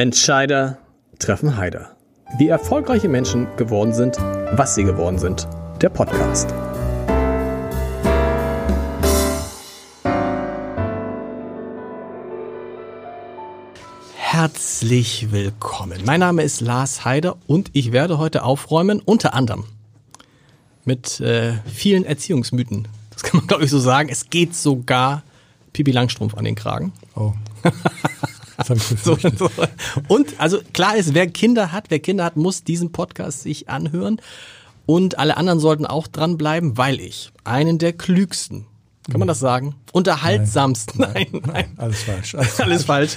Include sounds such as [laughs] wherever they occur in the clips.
Entscheider treffen Heider. Wie erfolgreiche Menschen geworden sind, was sie geworden sind. Der Podcast. Herzlich willkommen. Mein Name ist Lars Heider und ich werde heute aufräumen, unter anderem mit äh, vielen Erziehungsmythen. Das kann man, [laughs] glaube ich, so sagen. Es geht sogar Pipi Langstrumpf an den Kragen. Oh. [laughs] So, so. Und also klar ist, wer Kinder hat, wer Kinder hat, muss diesen Podcast sich anhören. Und alle anderen sollten auch dranbleiben, weil ich einen der klügsten, kann man das sagen? Unterhaltsamsten. Nein, nein, nein. Alles falsch. Alles, alles falsch.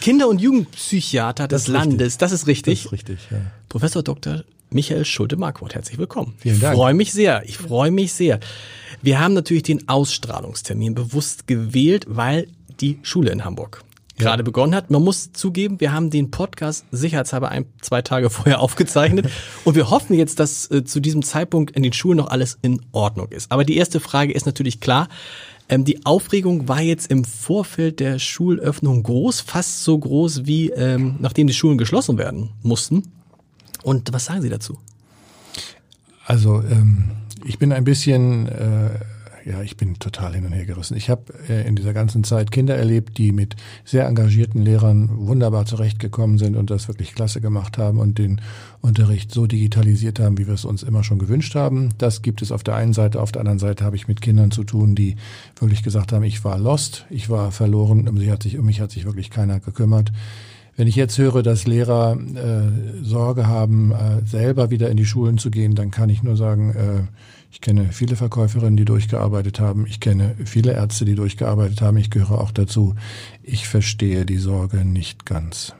Kinder- und Jugendpsychiater des Landes, das ist richtig. Das ist richtig, ja. Professor Dr. Michael Schulte-Marquardt, herzlich willkommen. Vielen Dank. Ich freue mich sehr. Ich freue mich sehr. Wir haben natürlich den Ausstrahlungstermin bewusst gewählt, weil die Schule in Hamburg ja. gerade begonnen hat. Man muss zugeben, wir haben den Podcast sicherheitshalber ein, zwei Tage [laughs] vorher aufgezeichnet und wir hoffen jetzt, dass äh, zu diesem Zeitpunkt in den Schulen noch alles in Ordnung ist. Aber die erste Frage ist natürlich klar. Ähm, die Aufregung war jetzt im Vorfeld der Schulöffnung groß, fast so groß wie ähm, nachdem die Schulen geschlossen werden mussten. Und was sagen Sie dazu? Also ähm, ich bin ein bisschen äh, ja, ich bin total hin und her gerissen. Ich habe äh, in dieser ganzen Zeit Kinder erlebt, die mit sehr engagierten Lehrern wunderbar zurechtgekommen sind und das wirklich klasse gemacht haben und den Unterricht so digitalisiert haben, wie wir es uns immer schon gewünscht haben. Das gibt es auf der einen Seite. Auf der anderen Seite habe ich mit Kindern zu tun, die wirklich gesagt haben, ich war lost, ich war verloren, um, sich hat sich, um mich hat sich wirklich keiner gekümmert. Wenn ich jetzt höre, dass Lehrer äh, Sorge haben, äh, selber wieder in die Schulen zu gehen, dann kann ich nur sagen, äh, ich kenne viele Verkäuferinnen, die durchgearbeitet haben. Ich kenne viele Ärzte, die durchgearbeitet haben. Ich gehöre auch dazu. Ich verstehe die Sorge nicht ganz.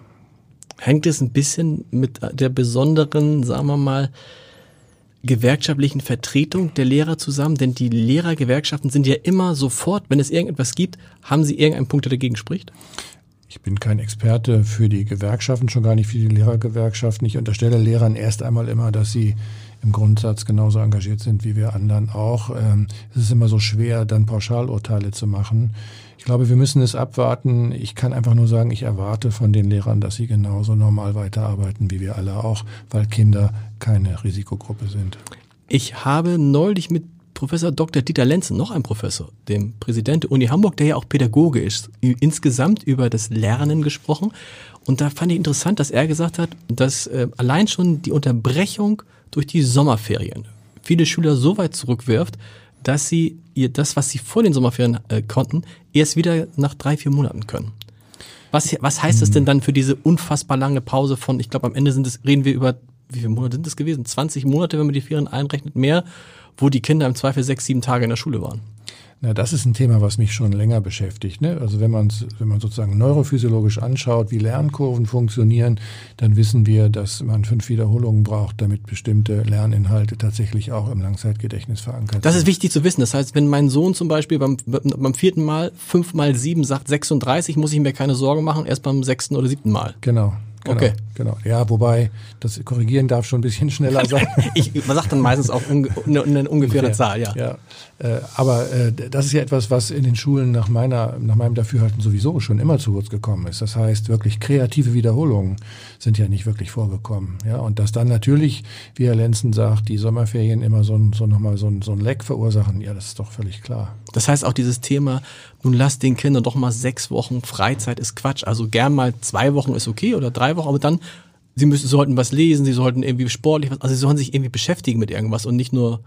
Hängt es ein bisschen mit der besonderen, sagen wir mal, gewerkschaftlichen Vertretung der Lehrer zusammen? Denn die Lehrergewerkschaften sind ja immer sofort, wenn es irgendetwas gibt, haben sie irgendeinen Punkt, der dagegen spricht? Ich bin kein Experte für die Gewerkschaften, schon gar nicht für die Lehrergewerkschaften. Ich unterstelle Lehrern erst einmal immer, dass sie im Grundsatz genauso engagiert sind wie wir anderen auch. Ähm, es ist immer so schwer, dann Pauschalurteile zu machen. Ich glaube, wir müssen es abwarten. Ich kann einfach nur sagen, ich erwarte von den Lehrern, dass sie genauso normal weiterarbeiten wie wir alle auch, weil Kinder keine Risikogruppe sind. Ich habe neulich mit Professor Dr. Dieter Lenzen, noch ein Professor, dem Präsident der Uni Hamburg, der ja auch Pädagoge ist, insgesamt über das Lernen gesprochen. Und da fand ich interessant, dass er gesagt hat, dass äh, allein schon die Unterbrechung durch die Sommerferien viele Schüler so weit zurückwirft, dass sie ihr das, was sie vor den Sommerferien äh, konnten, erst wieder nach drei, vier Monaten können. Was, was heißt das denn dann für diese unfassbar lange Pause von, ich glaube, am Ende sind es, reden wir über, wie viele Monate sind es gewesen? 20 Monate, wenn man die Ferien einrechnet, mehr, wo die Kinder im Zweifel sechs, sieben Tage in der Schule waren. Na, das ist ein Thema, was mich schon länger beschäftigt. Ne? Also wenn man wenn man sozusagen neurophysiologisch anschaut, wie Lernkurven funktionieren, dann wissen wir, dass man fünf Wiederholungen braucht, damit bestimmte Lerninhalte tatsächlich auch im Langzeitgedächtnis verankert sind. Das ist wichtig zu wissen. Das heißt, wenn mein Sohn zum Beispiel beim, beim vierten Mal fünf mal sieben sagt 36, muss ich mir keine Sorgen machen, erst beim sechsten oder siebten Mal. Genau. Genau, okay. Genau. Ja, wobei das Korrigieren darf schon ein bisschen schneller [laughs] sein. ich, man sagt dann meistens auch unge eine, eine ungefähre okay. Zahl, ja. ja. Äh, aber äh, das ist ja etwas, was in den Schulen nach meiner, nach meinem Dafürhalten sowieso schon immer zu kurz gekommen ist. Das heißt, wirklich kreative Wiederholungen sind ja nicht wirklich vorgekommen. Ja, und dass dann natürlich, wie Herr Lenzen sagt, die Sommerferien immer so, so nochmal so, so ein Leck verursachen, ja, das ist doch völlig klar. Das heißt auch dieses Thema, nun lasst den Kindern doch mal sechs Wochen Freizeit ist Quatsch. Also gern mal zwei Wochen ist okay oder drei Wochen, aber dann, sie müssen, sollten was lesen, sie sollten irgendwie sportlich was, also sie sollen sich irgendwie beschäftigen mit irgendwas und nicht nur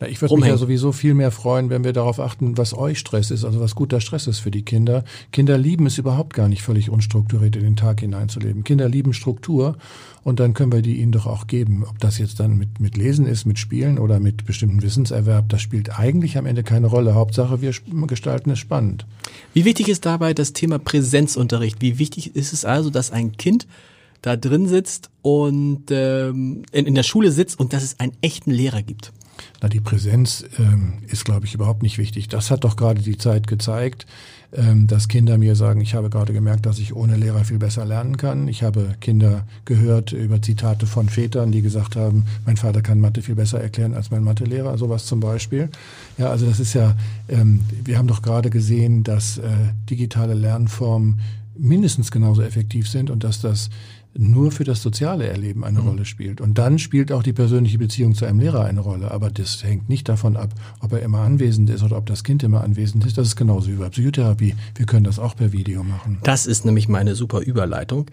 na, ich würde mich ja sowieso viel mehr freuen, wenn wir darauf achten, was euch Stress ist, also was guter Stress ist für die Kinder. Kinder lieben es überhaupt gar nicht völlig unstrukturiert in den Tag hineinzuleben. Kinder lieben Struktur und dann können wir die ihnen doch auch geben. Ob das jetzt dann mit, mit Lesen ist, mit Spielen oder mit bestimmten Wissenserwerb, das spielt eigentlich am Ende keine Rolle. Hauptsache, wir gestalten es spannend. Wie wichtig ist dabei das Thema Präsenzunterricht? Wie wichtig ist es also, dass ein Kind da drin sitzt und ähm, in, in der Schule sitzt und dass es einen echten Lehrer gibt? Na, die Präsenz ähm, ist, glaube ich, überhaupt nicht wichtig. Das hat doch gerade die Zeit gezeigt, ähm, dass Kinder mir sagen, ich habe gerade gemerkt, dass ich ohne Lehrer viel besser lernen kann. Ich habe Kinder gehört über Zitate von Vätern, die gesagt haben, mein Vater kann Mathe viel besser erklären als mein Mathelehrer, sowas zum Beispiel. Ja, also das ist ja, ähm, wir haben doch gerade gesehen, dass äh, digitale Lernformen mindestens genauso effektiv sind und dass das nur für das soziale Erleben eine mhm. Rolle spielt. Und dann spielt auch die persönliche Beziehung zu einem Lehrer eine Rolle. Aber das hängt nicht davon ab, ob er immer anwesend ist oder ob das Kind immer anwesend ist. Das ist genauso wie bei Psychotherapie. Wir können das auch per Video machen. Das ist nämlich meine super Überleitung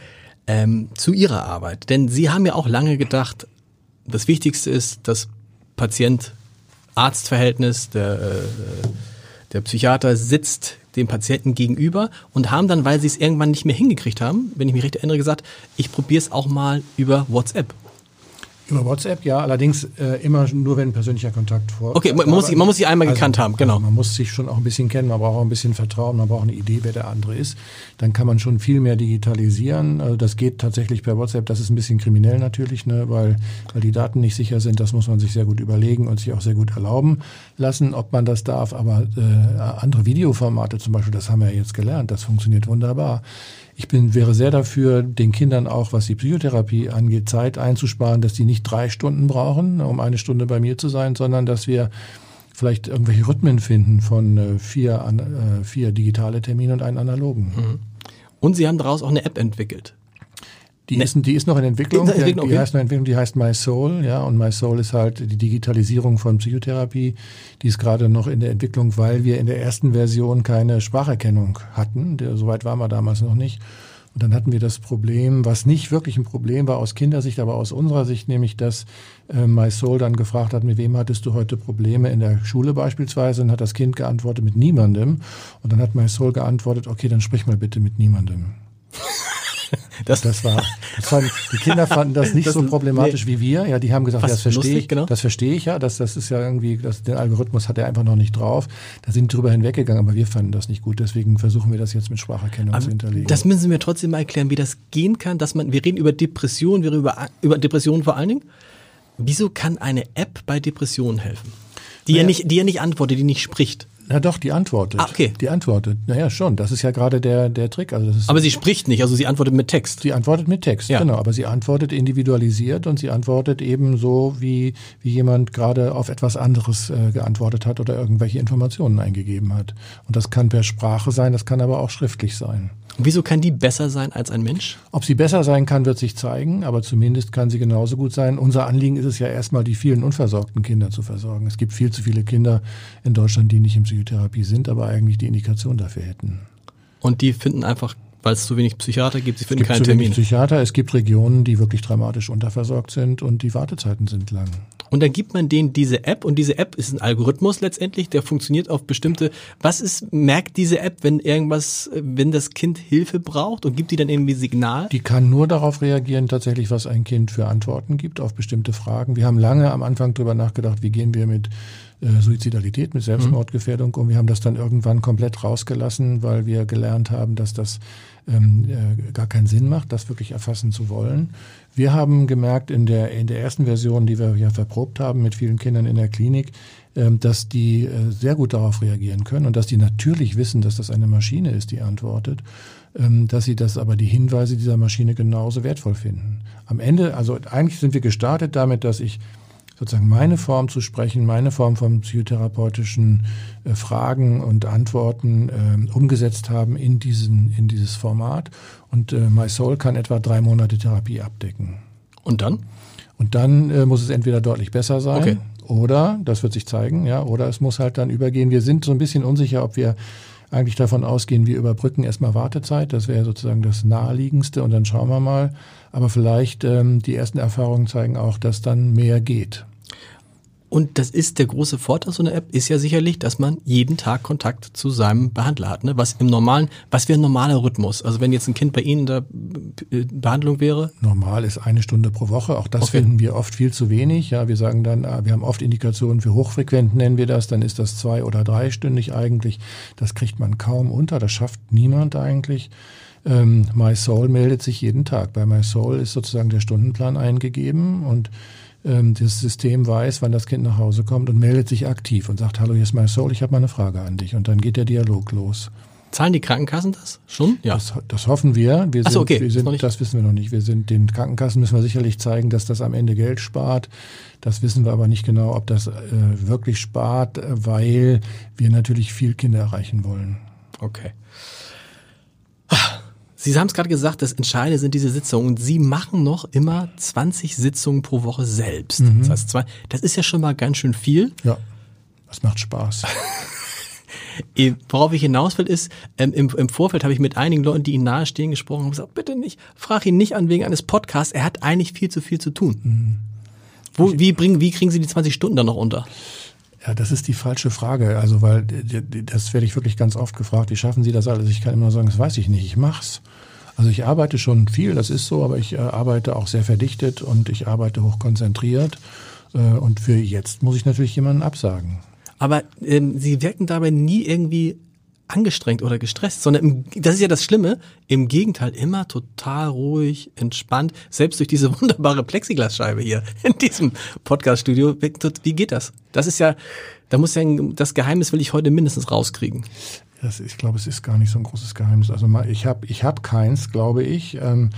ähm, zu Ihrer Arbeit. Denn Sie haben ja auch lange gedacht, das Wichtigste ist das Patient-Arzt-Verhältnis, der, äh, der Psychiater sitzt dem Patienten gegenüber und haben dann, weil sie es irgendwann nicht mehr hingekriegt haben, wenn ich mich recht erinnere, gesagt, ich probiere es auch mal über WhatsApp. Über WhatsApp, ja, allerdings äh, immer nur, wenn persönlicher Kontakt vor. Okay, man muss, sich, man muss sich einmal also, gekannt haben, genau. Also man muss sich schon auch ein bisschen kennen, man braucht auch ein bisschen Vertrauen, man braucht eine Idee, wer der andere ist. Dann kann man schon viel mehr digitalisieren. Also das geht tatsächlich per WhatsApp. Das ist ein bisschen kriminell natürlich, ne, weil, weil die Daten nicht sicher sind. Das muss man sich sehr gut überlegen und sich auch sehr gut erlauben lassen, ob man das darf. Aber äh, andere Videoformate zum Beispiel, das haben wir ja jetzt gelernt, das funktioniert wunderbar. Ich bin, wäre sehr dafür, den Kindern auch, was die Psychotherapie angeht, Zeit einzusparen, dass die nicht drei Stunden brauchen, um eine Stunde bei mir zu sein, sondern dass wir vielleicht irgendwelche Rhythmen finden von äh, vier, äh, vier digitale Termine und einen analogen. Mhm. Und Sie haben daraus auch eine App entwickelt. Die, ne ist, die ist noch in Entwicklung. Die, Entwicklung, die, die heißt noch Entwicklung, die heißt My Soul, ja, und My Soul ist halt die Digitalisierung von Psychotherapie. Die ist gerade noch in der Entwicklung, weil wir in der ersten Version keine Spracherkennung hatten. Soweit waren wir damals noch nicht. Und dann hatten wir das Problem, was nicht wirklich ein Problem war aus Kindersicht, aber aus unserer Sicht, nämlich, dass äh, My Soul dann gefragt hat, mit wem hattest du heute Probleme in der Schule beispielsweise? Und hat das Kind geantwortet, mit niemandem. Und dann hat My Soul geantwortet, okay, dann sprich mal bitte mit niemandem. [laughs] Das, das war, das fand, die Kinder fanden das nicht das, so problematisch nee. wie wir. Ja, die haben gesagt, ja, das verstehe ich, genau. das verstehe ich ja. Das, das ist ja irgendwie, das, den Algorithmus hat er einfach noch nicht drauf. Da sind drüber hinweggegangen, aber wir fanden das nicht gut. Deswegen versuchen wir das jetzt mit Spracherkennung aber zu hinterlegen. Das müssen Sie mir trotzdem mal erklären, wie das gehen kann, dass man, wir reden über Depressionen, wir reden über, über Depressionen vor allen Dingen. Wieso kann eine App bei Depressionen helfen? Die naja. ja nicht, die ja nicht antwortet, die nicht spricht. Na doch, die antwortet. Ah, okay. Die antwortet. Naja, schon. Das ist ja gerade der, der Trick. Also das ist aber sie spricht nicht, also sie antwortet mit Text. Sie antwortet mit Text, ja. genau. Aber sie antwortet individualisiert und sie antwortet eben so, wie, wie jemand gerade auf etwas anderes äh, geantwortet hat oder irgendwelche Informationen eingegeben hat. Und das kann per Sprache sein, das kann aber auch schriftlich sein. Wieso kann die besser sein als ein Mensch? Ob sie besser sein kann, wird sich zeigen, aber zumindest kann sie genauso gut sein. Unser Anliegen ist es ja erstmal, die vielen unversorgten Kinder zu versorgen. Es gibt viel zu viele Kinder in Deutschland, die nicht in Psychotherapie sind, aber eigentlich die Indikation dafür hätten. Und die finden einfach weil es zu wenig Psychiater gibt, sie finden es gibt keinen Termin. Psychiater, es gibt Regionen, die wirklich dramatisch unterversorgt sind und die Wartezeiten sind lang. Und dann gibt man denen diese App und diese App ist ein Algorithmus letztendlich, der funktioniert auf bestimmte, was ist, merkt diese App, wenn irgendwas, wenn das Kind Hilfe braucht und gibt die dann irgendwie Signal? Die kann nur darauf reagieren, tatsächlich, was ein Kind für Antworten gibt auf bestimmte Fragen. Wir haben lange am Anfang drüber nachgedacht, wie gehen wir mit äh, Suizidalität, mit Selbstmordgefährdung und wir haben das dann irgendwann komplett rausgelassen, weil wir gelernt haben, dass das ähm, äh, gar keinen Sinn macht, das wirklich erfassen zu wollen. Wir haben gemerkt in der, in der ersten Version, die wir ja verprobt haben mit vielen Kindern in der Klinik, ähm, dass die äh, sehr gut darauf reagieren können und dass die natürlich wissen, dass das eine Maschine ist, die antwortet, ähm, dass sie das aber die Hinweise dieser Maschine genauso wertvoll finden. Am Ende, also eigentlich sind wir gestartet damit, dass ich sozusagen meine Form zu sprechen, meine Form von psychotherapeutischen äh, Fragen und Antworten äh, umgesetzt haben in, diesen, in dieses Format. Und äh, My Soul kann etwa drei Monate Therapie abdecken. Und dann? Und dann äh, muss es entweder deutlich besser sein okay. oder, das wird sich zeigen, ja, oder es muss halt dann übergehen. Wir sind so ein bisschen unsicher, ob wir eigentlich davon ausgehen, wir überbrücken erstmal Wartezeit. Das wäre sozusagen das Naheliegendste und dann schauen wir mal. Aber vielleicht ähm, die ersten Erfahrungen zeigen auch, dass dann mehr geht. Und das ist der große Vorteil so einer App, ist ja sicherlich, dass man jeden Tag Kontakt zu seinem Behandler hat. Ne? Was im normalen, was wäre ein normaler Rhythmus? Also wenn jetzt ein Kind bei Ihnen in der äh, Behandlung wäre? Normal ist eine Stunde pro Woche. Auch das okay. finden wir oft viel zu wenig. Ja, wir sagen dann, ah, wir haben oft Indikationen für hochfrequent, nennen wir das. Dann ist das zwei- oder dreistündig eigentlich. Das kriegt man kaum unter. Das schafft niemand eigentlich. Ähm, My Soul meldet sich jeden Tag. Bei My Soul ist sozusagen der Stundenplan eingegeben und ähm, das System weiß, wann das Kind nach Hause kommt und meldet sich aktiv und sagt, hallo, hier ist my soul, ich habe mal eine Frage an dich. Und dann geht der Dialog los. Zahlen die Krankenkassen das schon? Ja. Das, das hoffen wir. wir sind, so, okay. Wir sind, das wissen wir noch nicht. Wir sind den Krankenkassen müssen wir sicherlich zeigen, dass das am Ende Geld spart. Das wissen wir aber nicht genau, ob das äh, wirklich spart, weil wir natürlich viel Kinder erreichen wollen. Okay. Sie haben es gerade gesagt, das Entscheidende sind diese Sitzungen. Und Sie machen noch immer 20 Sitzungen pro Woche selbst. Mhm. Das heißt, zwei, das ist ja schon mal ganz schön viel. Ja, das macht Spaß. [laughs] Äh, worauf ich hinaus will, ist, ähm, im, im Vorfeld habe ich mit einigen Leuten, die Ihnen nahestehen, gesprochen und gesagt, bitte nicht, frag ihn nicht an wegen eines Podcasts. Er hat eigentlich viel zu viel zu tun. Mhm. Wo, wie, bringen, wie kriegen Sie die 20 Stunden dann noch unter? Ja, das ist die falsche Frage. Also, weil das werde ich wirklich ganz oft gefragt. Wie schaffen Sie das alles? Ich kann immer sagen, das weiß ich nicht. Ich mach's. Also ich arbeite schon viel, das ist so, aber ich äh, arbeite auch sehr verdichtet und ich arbeite hochkonzentriert. Äh, und für jetzt muss ich natürlich jemanden absagen. Aber ähm, Sie wirken dabei nie irgendwie angestrengt oder gestresst, sondern im, das ist ja das Schlimme, im Gegenteil immer total ruhig, entspannt, selbst durch diese [laughs] wunderbare Plexiglasscheibe hier in diesem Podcaststudio. Wie geht das? Das ist ja, da muss ja, das Geheimnis will ich heute mindestens rauskriegen. Das, ich glaube, es ist gar nicht so ein großes Geheimnis. Also ich habe ich hab keins, glaube ich. Ähm,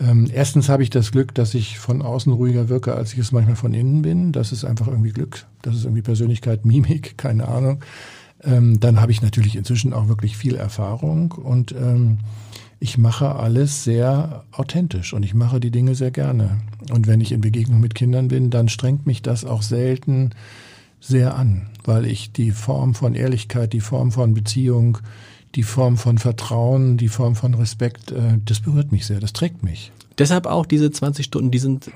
ähm, erstens habe ich das Glück, dass ich von außen ruhiger wirke, als ich es manchmal von innen bin. Das ist einfach irgendwie Glück. Das ist irgendwie Persönlichkeit, Mimik, keine Ahnung. Ähm, dann habe ich natürlich inzwischen auch wirklich viel Erfahrung und ähm, ich mache alles sehr authentisch und ich mache die Dinge sehr gerne. Und wenn ich in Begegnung mit Kindern bin, dann strengt mich das auch selten sehr an, weil ich die Form von Ehrlichkeit, die Form von Beziehung, die Form von Vertrauen, die Form von Respekt, äh, das berührt mich sehr, das trägt mich. Deshalb auch diese 20 Stunden, die sind,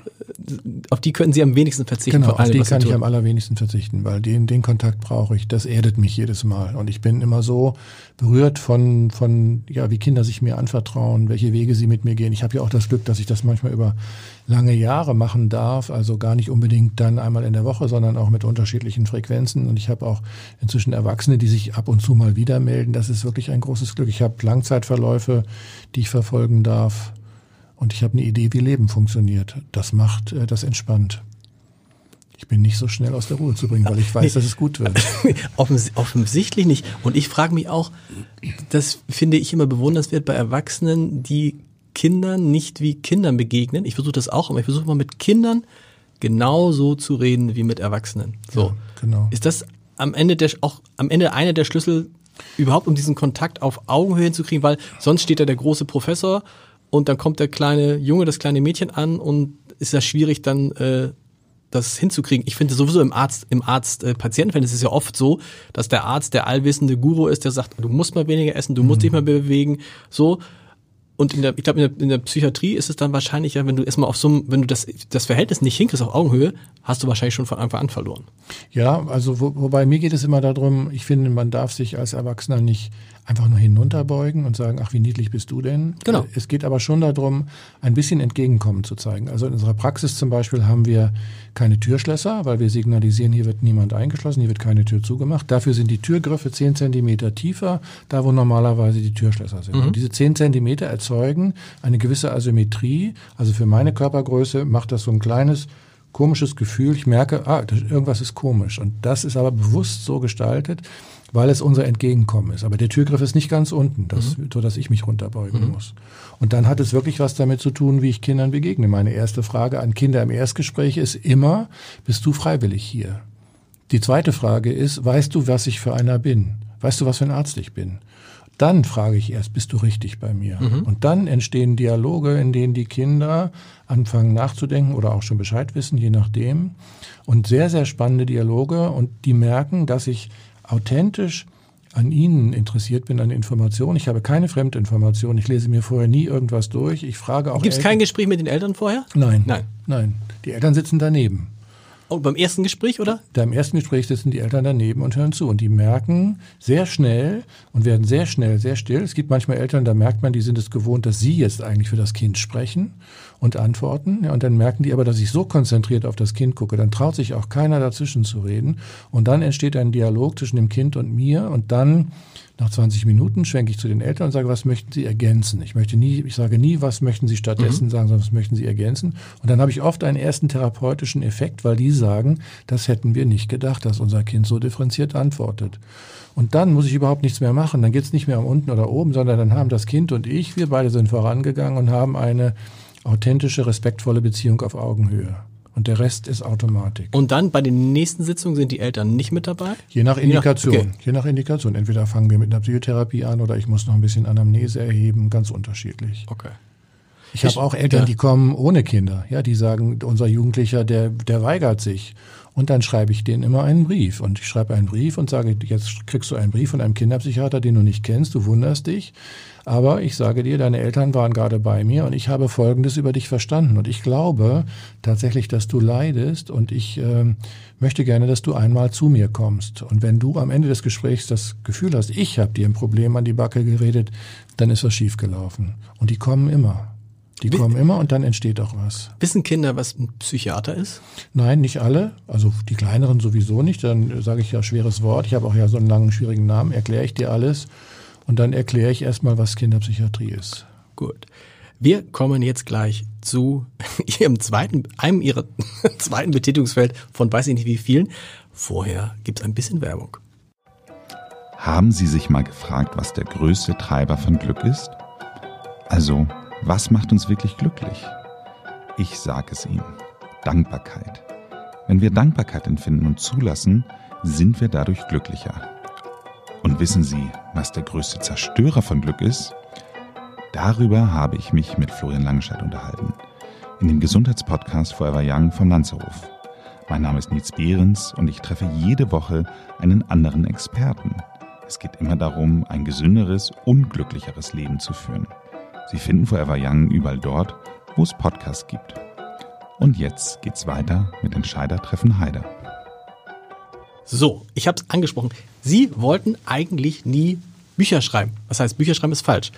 auf die können Sie am wenigsten verzichten. Genau, auf die kann ich am allerwenigsten verzichten, weil den, den Kontakt brauche ich. Das erdet mich jedes Mal. Und ich bin immer so berührt von, von, ja, wie Kinder sich mir anvertrauen, welche Wege sie mit mir gehen. Ich habe ja auch das Glück, dass ich das manchmal über lange Jahre machen darf, also gar nicht unbedingt dann einmal in der Woche, sondern auch mit unterschiedlichen Frequenzen. Und ich habe auch inzwischen Erwachsene, die sich ab und zu mal wieder melden. Das ist wirklich ein großes Glück. Ich habe Langzeitverläufe, die ich verfolgen darf und ich habe eine Idee, wie Leben funktioniert. Das macht, äh, das entspannt. Ich bin nicht so schnell aus der Ruhe zu bringen, weil ich weiß, nee. dass es gut wird. [laughs] Offens offensichtlich nicht. Und ich frage mich auch, das finde ich immer bewundernswert bei Erwachsenen, die Kindern nicht wie Kindern begegnen. Ich versuche das auch immer. Ich versuche mal mit Kindern genauso zu reden wie mit Erwachsenen. So. Ja, genau. Ist das am Ende der, auch am Ende einer der Schlüssel überhaupt, um diesen Kontakt auf Augenhöhe hinzukriegen, weil sonst steht da der große Professor und dann kommt der kleine Junge, das kleine Mädchen an und ist ja schwierig dann äh, das hinzukriegen. Ich finde sowieso im Arzt, im Arzt-Patientenverhältnis äh, ist es ja oft so, dass der Arzt der allwissende Guru ist, der sagt, du musst mal weniger essen, du musst mhm. dich mal bewegen, so. Und in der, ich glaube, in der, in der Psychiatrie ist es dann wahrscheinlich ja, wenn du erstmal auf so einem, wenn du das, das Verhältnis nicht hinkriegst auf Augenhöhe, hast du wahrscheinlich schon von Anfang an verloren. Ja, also wo, wobei mir geht es immer darum, ich finde, man darf sich als Erwachsener nicht einfach nur hinunterbeugen und sagen, ach, wie niedlich bist du denn? Genau. Es geht aber schon darum, ein bisschen Entgegenkommen zu zeigen. Also in unserer Praxis zum Beispiel haben wir keine Türschlösser, weil wir signalisieren, hier wird niemand eingeschlossen, hier wird keine Tür zugemacht. Dafür sind die Türgriffe zehn Zentimeter tiefer, da wo normalerweise die Türschlösser sind. Mhm. Und diese zehn Zentimeter erzeugen eine gewisse Asymmetrie. Also für meine Körpergröße macht das so ein kleines komisches Gefühl. Ich merke, ah, irgendwas ist komisch. Und das ist aber bewusst so gestaltet, weil es unser Entgegenkommen ist. Aber der Türgriff ist nicht ganz unten, das, mhm. so dass ich mich runterbeugen mhm. muss. Und dann hat es wirklich was damit zu tun, wie ich Kindern begegne. Meine erste Frage an Kinder im Erstgespräch ist immer, bist du freiwillig hier? Die zweite Frage ist, weißt du, was ich für einer bin? Weißt du, was für ein Arzt ich bin? Dann frage ich erst, bist du richtig bei mir? Mhm. Und dann entstehen Dialoge, in denen die Kinder anfangen nachzudenken oder auch schon Bescheid wissen, je nachdem. Und sehr, sehr spannende Dialoge und die merken, dass ich authentisch an Ihnen interessiert bin, an Informationen. Ich habe keine Fremdinformationen. Ich lese mir vorher nie irgendwas durch. Ich frage auch. Gibt es kein Gespräch mit den Eltern vorher? Nein. Nein. Nein. Die Eltern sitzen daneben. Oh, beim ersten Gespräch, oder? Da im ersten Gespräch sitzen die Eltern daneben und hören zu. Und die merken sehr schnell und werden sehr schnell sehr still. Es gibt manchmal Eltern, da merkt man, die sind es gewohnt, dass sie jetzt eigentlich für das Kind sprechen und antworten. Ja, und dann merken die aber, dass ich so konzentriert auf das Kind gucke. Dann traut sich auch keiner dazwischen zu reden. Und dann entsteht ein Dialog zwischen dem Kind und mir. Und dann nach 20 Minuten schwenke ich zu den Eltern und sage, was möchten Sie ergänzen? Ich möchte nie, ich sage nie, was möchten Sie stattdessen mhm. sagen, sondern was möchten Sie ergänzen? Und dann habe ich oft einen ersten therapeutischen Effekt, weil die sagen, das hätten wir nicht gedacht, dass unser Kind so differenziert antwortet. Und dann muss ich überhaupt nichts mehr machen. Dann geht es nicht mehr um unten oder oben, sondern dann haben das Kind und ich, wir beide sind vorangegangen und haben eine authentische, respektvolle Beziehung auf Augenhöhe. Und der Rest ist Automatik. Und dann bei den nächsten Sitzungen sind die Eltern nicht mit dabei? Je nach Indikation. Je nach, okay. Je nach Indikation. Entweder fangen wir mit einer Psychotherapie an oder ich muss noch ein bisschen Anamnese erheben, ganz unterschiedlich. Okay. Ich habe auch Eltern, ja. die kommen ohne Kinder. Ja, die sagen, unser Jugendlicher, der, der weigert sich. Und dann schreibe ich denen immer einen Brief. Und ich schreibe einen Brief und sage, jetzt kriegst du einen Brief von einem Kinderpsychiater, den du nicht kennst, du wunderst dich. Aber ich sage dir, deine Eltern waren gerade bei mir und ich habe Folgendes über dich verstanden. Und ich glaube tatsächlich, dass du leidest und ich äh, möchte gerne, dass du einmal zu mir kommst. Und wenn du am Ende des Gesprächs das Gefühl hast, ich habe dir ein Problem an die Backe geredet, dann ist was schiefgelaufen. Und die kommen immer. Die kommen immer und dann entsteht auch was. Wissen Kinder, was ein Psychiater ist? Nein, nicht alle. Also die kleineren sowieso nicht. Dann sage ich ja schweres Wort. Ich habe auch ja so einen langen, schwierigen Namen. Erkläre ich dir alles. Und dann erkläre ich erstmal, was Kinderpsychiatrie ist. Gut. Wir kommen jetzt gleich zu [laughs] ihrem zweiten, einem ihrer [laughs] zweiten Betätigungsfeld von weiß ich nicht wie vielen. Vorher gibt es ein bisschen Werbung. Haben Sie sich mal gefragt, was der größte Treiber von Glück ist? Also, was macht uns wirklich glücklich? Ich sage es Ihnen. Dankbarkeit. Wenn wir Dankbarkeit empfinden und zulassen, sind wir dadurch glücklicher. Und wissen Sie, was der größte Zerstörer von Glück ist? Darüber habe ich mich mit Florian Langenscheid unterhalten. In dem Gesundheitspodcast Forever Young vom Lanzerhof. Mein Name ist Nils Behrens und ich treffe jede Woche einen anderen Experten. Es geht immer darum, ein gesünderes, unglücklicheres Leben zu führen. Sie finden Forever Young überall dort, wo es Podcasts gibt. Und jetzt geht's weiter mit Entscheidertreffen Heider. So, ich habe es angesprochen. Sie wollten eigentlich nie Bücher schreiben. Was heißt, Bücher schreiben ist falsch.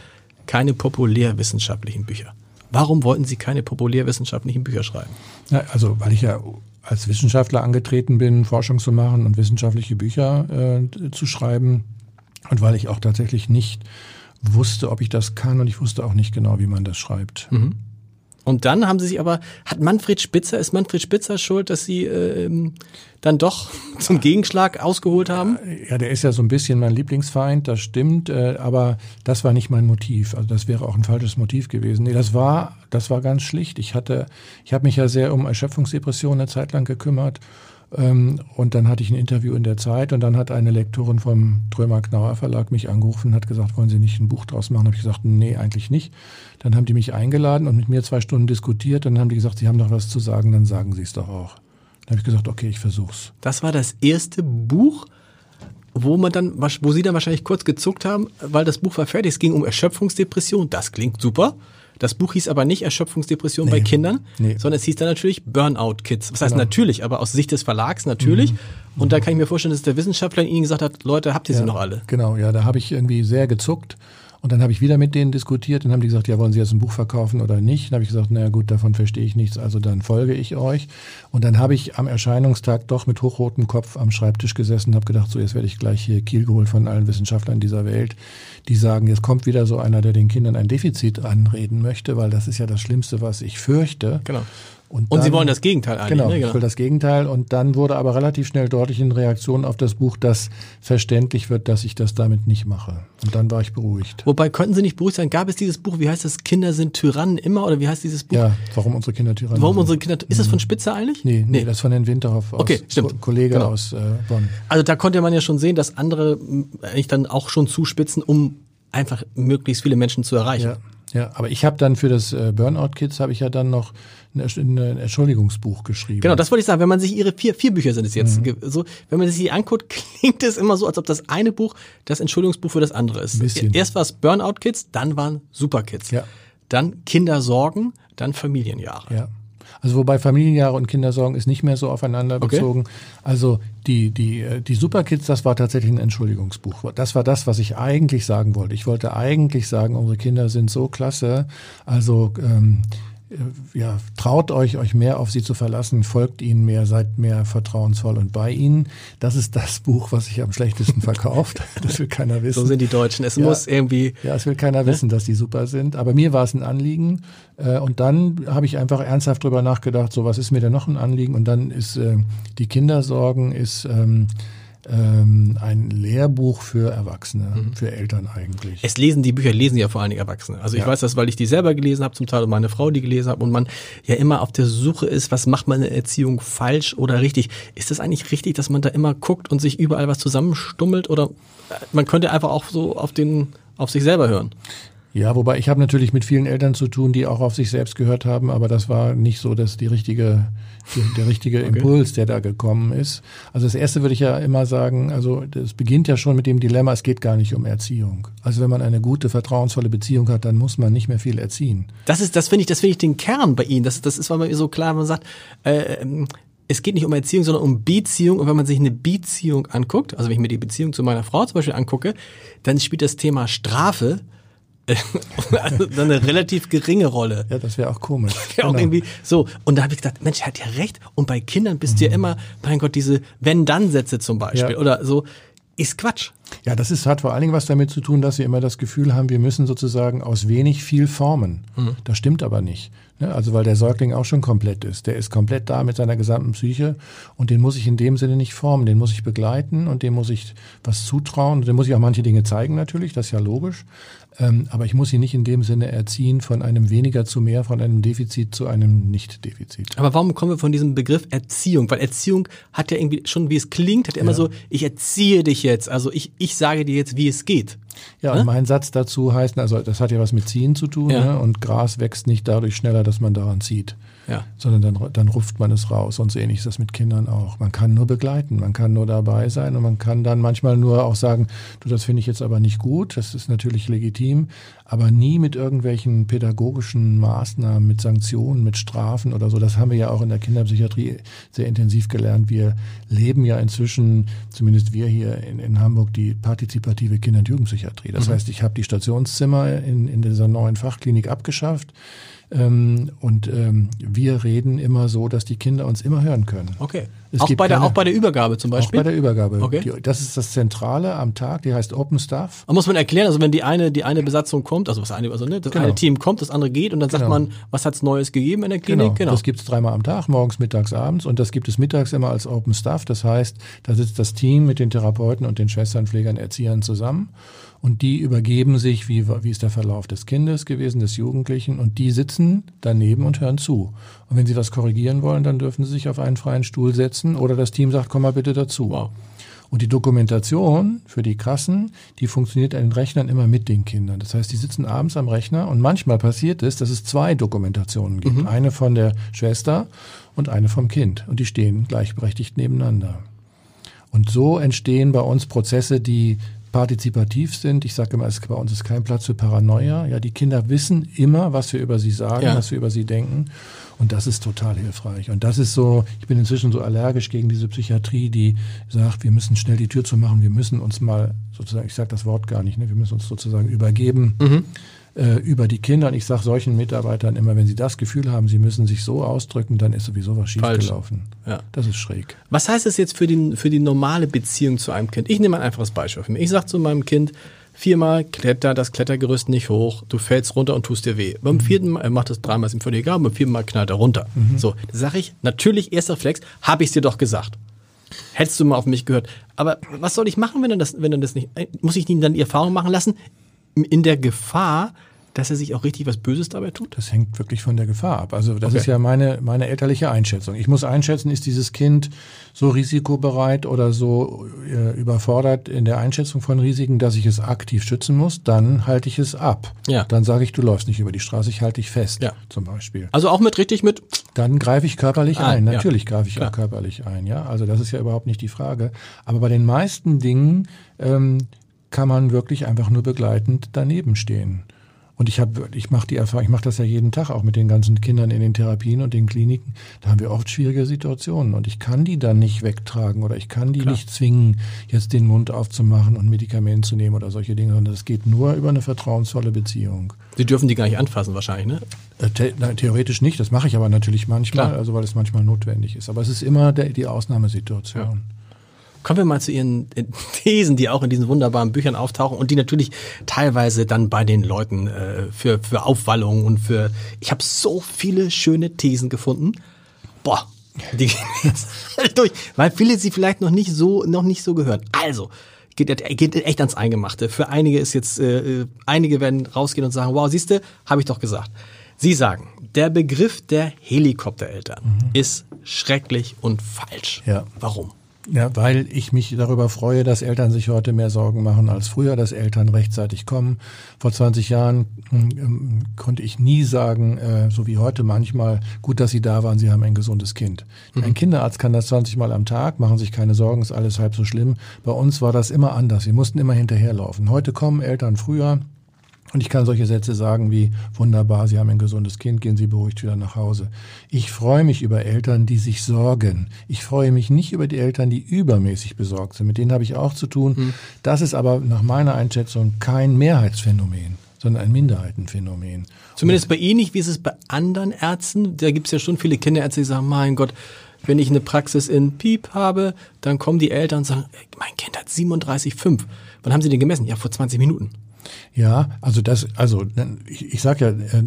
Keine populärwissenschaftlichen Bücher. Warum wollten Sie keine populärwissenschaftlichen Bücher schreiben? Ja, also, weil ich ja als Wissenschaftler angetreten bin, Forschung zu machen und wissenschaftliche Bücher äh, zu schreiben. Und weil ich auch tatsächlich nicht wusste, ob ich das kann und ich wusste auch nicht genau, wie man das schreibt. Mhm. Und dann haben sie sich aber, hat Manfred Spitzer, ist Manfred Spitzer schuld, dass sie äh, dann doch [laughs] zum Gegenschlag ausgeholt haben? Ja, der ist ja so ein bisschen mein Lieblingsfeind, das stimmt, äh, aber das war nicht mein Motiv. Also das wäre auch ein falsches Motiv gewesen. Nee, das war, das war ganz schlicht. Ich hatte, ich habe mich ja sehr um Erschöpfungsdepressionen eine Zeit lang gekümmert ähm, und dann hatte ich ein Interview in der Zeit und dann hat eine Lektorin vom Drömer Knauer Verlag mich angerufen und hat gesagt, wollen Sie nicht ein Buch draus machen? Habe ich gesagt, nee, eigentlich nicht. Dann haben die mich eingeladen und mit mir zwei Stunden diskutiert. Dann haben die gesagt, Sie haben doch was zu sagen, dann sagen Sie es doch auch. Dann habe ich gesagt, okay, ich versuch's. Das war das erste Buch, wo man dann, wo Sie dann wahrscheinlich kurz gezuckt haben, weil das Buch war fertig. Es ging um Erschöpfungsdepression. Das klingt super. Das Buch hieß aber nicht Erschöpfungsdepression nee. bei Kindern, nee. sondern es hieß dann natürlich Burnout Kids. Was heißt genau. natürlich, aber aus Sicht des Verlags natürlich. Mhm. Und da kann ich mir vorstellen, dass der Wissenschaftler Ihnen gesagt hat, Leute, habt ihr ja, sie noch alle? Genau, ja, da habe ich irgendwie sehr gezuckt. Und dann habe ich wieder mit denen diskutiert und haben die gesagt, ja, wollen Sie jetzt ein Buch verkaufen oder nicht? Dann habe ich gesagt, naja gut, davon verstehe ich nichts, also dann folge ich euch. Und dann habe ich am Erscheinungstag doch mit hochrotem Kopf am Schreibtisch gesessen und habe gedacht, so jetzt werde ich gleich hier Kiel geholt von allen Wissenschaftlern dieser Welt, die sagen, jetzt kommt wieder so einer, der den Kindern ein Defizit anreden möchte, weil das ist ja das Schlimmste, was ich fürchte. Genau. Und, dann, und, Sie wollen das Gegenteil eigentlich. Genau, ne? genau, ich will das Gegenteil. Und dann wurde aber relativ schnell deutlich in Reaktion auf das Buch, dass verständlich wird, dass ich das damit nicht mache. Und dann war ich beruhigt. Wobei, könnten Sie nicht beruhigt sein? Gab es dieses Buch, wie heißt das, Kinder sind Tyrannen immer? Oder wie heißt dieses Buch? Ja, warum unsere Kinder Tyrannen Warum unsere Kinder, ist das von Spitzer eigentlich? Nee, nee, nee. das ist von Herrn Winterhoff, aus, okay, stimmt. Kollege genau. aus äh, Bonn. Also da konnte man ja schon sehen, dass andere eigentlich dann auch schon zuspitzen, um einfach möglichst viele Menschen zu erreichen. Ja. Ja, aber ich habe dann für das äh, Burnout Kids habe ich ja dann noch ein, ein Entschuldigungsbuch geschrieben. Genau, das wollte ich sagen. Wenn man sich ihre vier, vier Bücher sind es jetzt, mhm. so, wenn man sich die anguckt, [laughs] klingt es immer so, als ob das eine Buch das Entschuldigungsbuch für das andere ist. Ein bisschen. Erst war es Burnout Kids, dann waren Super Kids. Ja. Dann Kindersorgen, dann Familienjahre. Ja. Also wobei Familienjahre und Kindersorgen ist nicht mehr so aufeinander okay. bezogen. Also die, die, äh, die Superkids, das war tatsächlich ein Entschuldigungsbuch. Das war das, was ich eigentlich sagen wollte. Ich wollte eigentlich sagen, unsere Kinder sind so klasse. Also ähm, äh, ja, traut euch, euch mehr auf sie zu verlassen, folgt ihnen mehr, seid mehr vertrauensvoll und bei ihnen. Das ist das Buch, was sich am schlechtesten verkauft. [laughs] Das will keiner wissen. So sind die Deutschen. Es ja, muss irgendwie. Ja, es will keiner ne? wissen, dass die super sind. Aber mir war es ein Anliegen. Äh, und dann habe ich einfach ernsthaft drüber nachgedacht, so was ist mir denn noch ein Anliegen? Und dann ist äh, die Kindersorgen ist ähm, ein Lehrbuch für Erwachsene, mhm. für Eltern eigentlich. Es lesen die Bücher, lesen ja vor allen Dingen Erwachsene. Also ich ja. weiß das, weil ich die selber gelesen habe, zum Teil und meine Frau die gelesen hat und man ja immer auf der Suche ist, was macht man in der Erziehung falsch oder richtig. Ist das eigentlich richtig, dass man da immer guckt und sich überall was zusammenstummelt oder man könnte einfach auch so auf den auf sich selber hören? Ja, wobei ich habe natürlich mit vielen Eltern zu tun, die auch auf sich selbst gehört haben, aber das war nicht so, dass die richtige, der richtige okay. Impuls, der da gekommen ist. Also das erste würde ich ja immer sagen, also das beginnt ja schon mit dem Dilemma, es geht gar nicht um Erziehung. Also wenn man eine gute, vertrauensvolle Beziehung hat, dann muss man nicht mehr viel erziehen. Das ist, das finde ich, das finde ich den Kern bei Ihnen. Das, das ist, weil man so klar, man sagt, äh, es geht nicht um Erziehung, sondern um Beziehung. Und wenn man sich eine Beziehung anguckt, also wenn ich mir die Beziehung zu meiner Frau zum Beispiel angucke, dann spielt das Thema Strafe [laughs] also eine relativ geringe Rolle. Ja, das wäre auch komisch. [laughs] Ja, genau. irgendwie so. Und da habe ich gedacht, Mensch, er hat ja recht. Und bei Kindern bist mhm. du ja immer, mein Gott, diese Wenn-Dann-Sätze zum Beispiel ja. oder so, ist Quatsch. Ja, das ist, hat vor allen Dingen was damit zu tun, dass wir immer das Gefühl haben, wir müssen sozusagen aus wenig viel formen. Mhm. Das stimmt aber nicht. Ne? Also weil der Säugling auch schon komplett ist. Der ist komplett da mit seiner gesamten Psyche und den muss ich in dem Sinne nicht formen. Den muss ich begleiten und dem muss ich was zutrauen. Und dem muss ich auch manche Dinge zeigen natürlich, das ist ja logisch. Ähm, aber ich muss ihn nicht in dem Sinne erziehen von einem weniger zu mehr, von einem Defizit zu einem Nicht-Defizit. Aber warum kommen wir von diesem Begriff Erziehung? Weil Erziehung hat ja irgendwie schon, wie es klingt, hat ja immer so, ich erziehe dich jetzt. Also ich, ich sage dir jetzt, wie es geht. Ja, und mein Satz dazu heißt, also das hat ja was mit Ziehen zu tun, ja. ne? und Gras wächst nicht dadurch schneller, dass man daran zieht ja. sondern dann, dann ruft man es raus. Und so ähnlich ist das mit Kindern auch. Man kann nur begleiten, man kann nur dabei sein und man kann dann manchmal nur auch sagen, du, das finde ich jetzt aber nicht gut, das ist natürlich legitim, aber nie mit irgendwelchen pädagogischen Maßnahmen, mit Sanktionen, mit Strafen oder so. Das haben wir ja auch in der Kinderpsychiatrie sehr intensiv gelernt. Wir leben ja inzwischen, zumindest wir hier in, in Hamburg, die partizipative Kinder- und Jugendpsychiatrie. Das mhm. heißt, ich habe die Stationszimmer in, in dieser neuen Fachklinik abgeschafft. Ähm, und ähm, wir reden immer so, dass die Kinder uns immer hören können. Okay. Es auch, bei der, keine, auch bei der Übergabe zum Beispiel? Auch bei der Übergabe. Okay. Die, das ist das Zentrale am Tag, die heißt Open Staff. Und muss man erklären, also wenn die eine, die eine Besatzung kommt, also was eine, also ne, das genau. eine Team kommt, das andere geht und dann sagt genau. man, was hat's Neues gegeben in der Klinik? Genau. genau. Das gibt's dreimal am Tag, morgens, mittags, abends und das gibt es mittags immer als Open Staff. Das heißt, da sitzt das Team mit den Therapeuten und den Schwestern, Pflegern, Erziehern zusammen und die übergeben sich, wie, wie ist der Verlauf des Kindes gewesen, des Jugendlichen und die sitzen daneben und hören zu. Und wenn sie was korrigieren wollen, dann dürfen sie sich auf einen freien Stuhl setzen oder das Team sagt, komm mal bitte dazu. Wow. Und die Dokumentation für die Kassen, die funktioniert an den Rechnern immer mit den Kindern. Das heißt, die sitzen abends am Rechner und manchmal passiert es, dass es zwei Dokumentationen gibt. Mhm. Eine von der Schwester und eine vom Kind. Und die stehen gleichberechtigt nebeneinander. Und so entstehen bei uns Prozesse, die partizipativ sind. Ich sage immer, es, bei uns ist kein Platz für Paranoia. Ja, die Kinder wissen immer, was wir über sie sagen, ja. was wir über sie denken. Und das ist total hilfreich. Und das ist so, ich bin inzwischen so allergisch gegen diese Psychiatrie, die sagt, wir müssen schnell die Tür zu machen, wir müssen uns mal sozusagen, ich sage das Wort gar nicht, ne, wir müssen uns sozusagen übergeben. Mhm äh, über die Kinder. Und ich sage solchen Mitarbeitern immer, wenn sie das Gefühl haben, sie müssen sich so ausdrücken, dann ist sowieso was schiefgelaufen. Ja. Das ist schräg. Was heißt das jetzt für die, für die normale Beziehung zu einem Kind? Ich nehme ein einfaches Beispiel für mich. Ich sage zu meinem Kind, viermal kletter das Klettergerüst nicht hoch, du fällst runter und tust dir weh. Beim mhm. vierten Mal, er macht das dreimal, ist ihm völlig egal, beim vierten Mal knallt er runter. Mhm. So, da sage ich, natürlich, erster Reflex, habe ich dir doch gesagt. Hättest du mal auf mich gehört. Aber was soll ich machen, wenn er das, wenn er das nicht, muss ich ihn dann die Erfahrung machen lassen? In der Gefahr, dass er sich auch richtig was Böses dabei tut? Das hängt wirklich von der Gefahr ab. Also das okay. ist ja meine, meine elterliche Einschätzung. Ich muss einschätzen, ist dieses Kind so risikobereit oder so äh, überfordert in der Einschätzung von Risiken, dass ich es aktiv schützen muss, dann halte ich es ab. Ja. Dann sage ich, du läufst nicht über die Straße, ich halte dich fest, ja. zum Beispiel. Also auch mit richtig mit? Dann greife ich körperlich ah, ein. Natürlich ja. greife ich Klar. auch körperlich ein. Ja, also das ist ja überhaupt nicht die Frage. Aber bei den meisten Dingen ähm, kann man wirklich einfach nur begleitend daneben stehen. Und ich habe, ich mache die Erfahrung, ich mache das ja jeden Tag auch mit den ganzen Kindern in den Therapien und den Kliniken. Da haben wir oft schwierige Situationen und ich kann die dann nicht wegtragen oder ich kann die Klar. nicht zwingen, jetzt den Mund aufzumachen und Medikament zu nehmen oder solche Dinge, sondern das geht nur über eine vertrauensvolle Beziehung. Sie dürfen die gar nicht anfassen wahrscheinlich, ne? Äh, theoretisch nicht, das mache ich aber natürlich manchmal, Klar. also weil es manchmal notwendig ist. Aber es ist immer der, die Ausnahmesituation. Ja. Kommen wir mal zu Ihren äh, [laughs] Thesen, die auch in diesen wunderbaren Büchern auftauchen und die natürlich teilweise dann bei den Leuten äh, für, für Aufwallungen und für... Ich habe so viele schöne Thesen gefunden. Boah, Die [laughs] gehen jetzt durch, weil viele sie vielleicht noch nicht so, noch nicht so gehört. Also, geht, geht echt ans Eingemachte. Für einige ist jetzt, äh, einige werden rausgehen und sagen, wow, siehste, habe ich doch gesagt. Sie sagen, der Begriff der Helikoptereltern mhm. ist schrecklich und falsch. Ja. Warum? Ja, weil ich mich darüber freue, dass Eltern sich heute mehr Sorgen machen als früher, dass Eltern rechtzeitig kommen. Vor 20 Jahren ähm, konnte ich nie sagen, äh, so wie heute manchmal, gut, dass Sie da waren, Sie haben ein gesundes Kind. Mhm. Ein Kinderarzt kann das 20 Mal am Tag, machen sich keine Sorgen, ist alles halb so schlimm. Bei uns war das immer anders. Sie mussten immer hinterherlaufen. Heute kommen Eltern früher, und ich kann solche Sätze sagen wie, wunderbar, Sie haben ein gesundes Kind, gehen Sie beruhigt wieder nach Hause. Ich freue mich über Eltern, die sich sorgen. Ich freue mich nicht über die Eltern, die übermäßig besorgt sind. Mit denen habe ich auch zu tun. Hm. Das ist aber nach meiner Einschätzung kein Mehrheitsphänomen sondern ein Minderheitenphänomen. Zumindest bei Ihnen nicht, wie ist es bei anderen Ärzten? Da gibt es ja schon viele Kinderärzte, die sagen, mein Gott, wenn ich eine Praxis in Piep habe, dann kommen die Eltern und sagen, mein Kind hat 37,5. Wann haben Sie den gemessen? Ja, vor 20 Minuten. Ja, also das, also ich, ich sage ja, äh,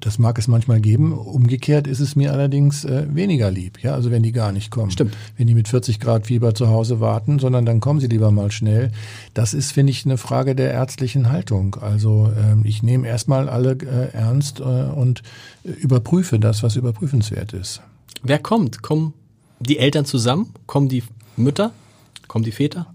das mag es manchmal geben. Umgekehrt ist es mir allerdings äh, weniger lieb. Ja, also wenn die gar nicht kommen, Stimmt. wenn die mit 40 Grad Fieber zu Hause warten, sondern dann kommen sie lieber mal schnell. Das ist, finde ich, eine Frage der ärztlichen Haltung. Also ähm, ich nehme erstmal alle äh, ernst und überprüfe das, was überprüfenswert ist. Wer kommt? Kommen die Eltern zusammen? Kommen die Mütter? Kommen die Väter?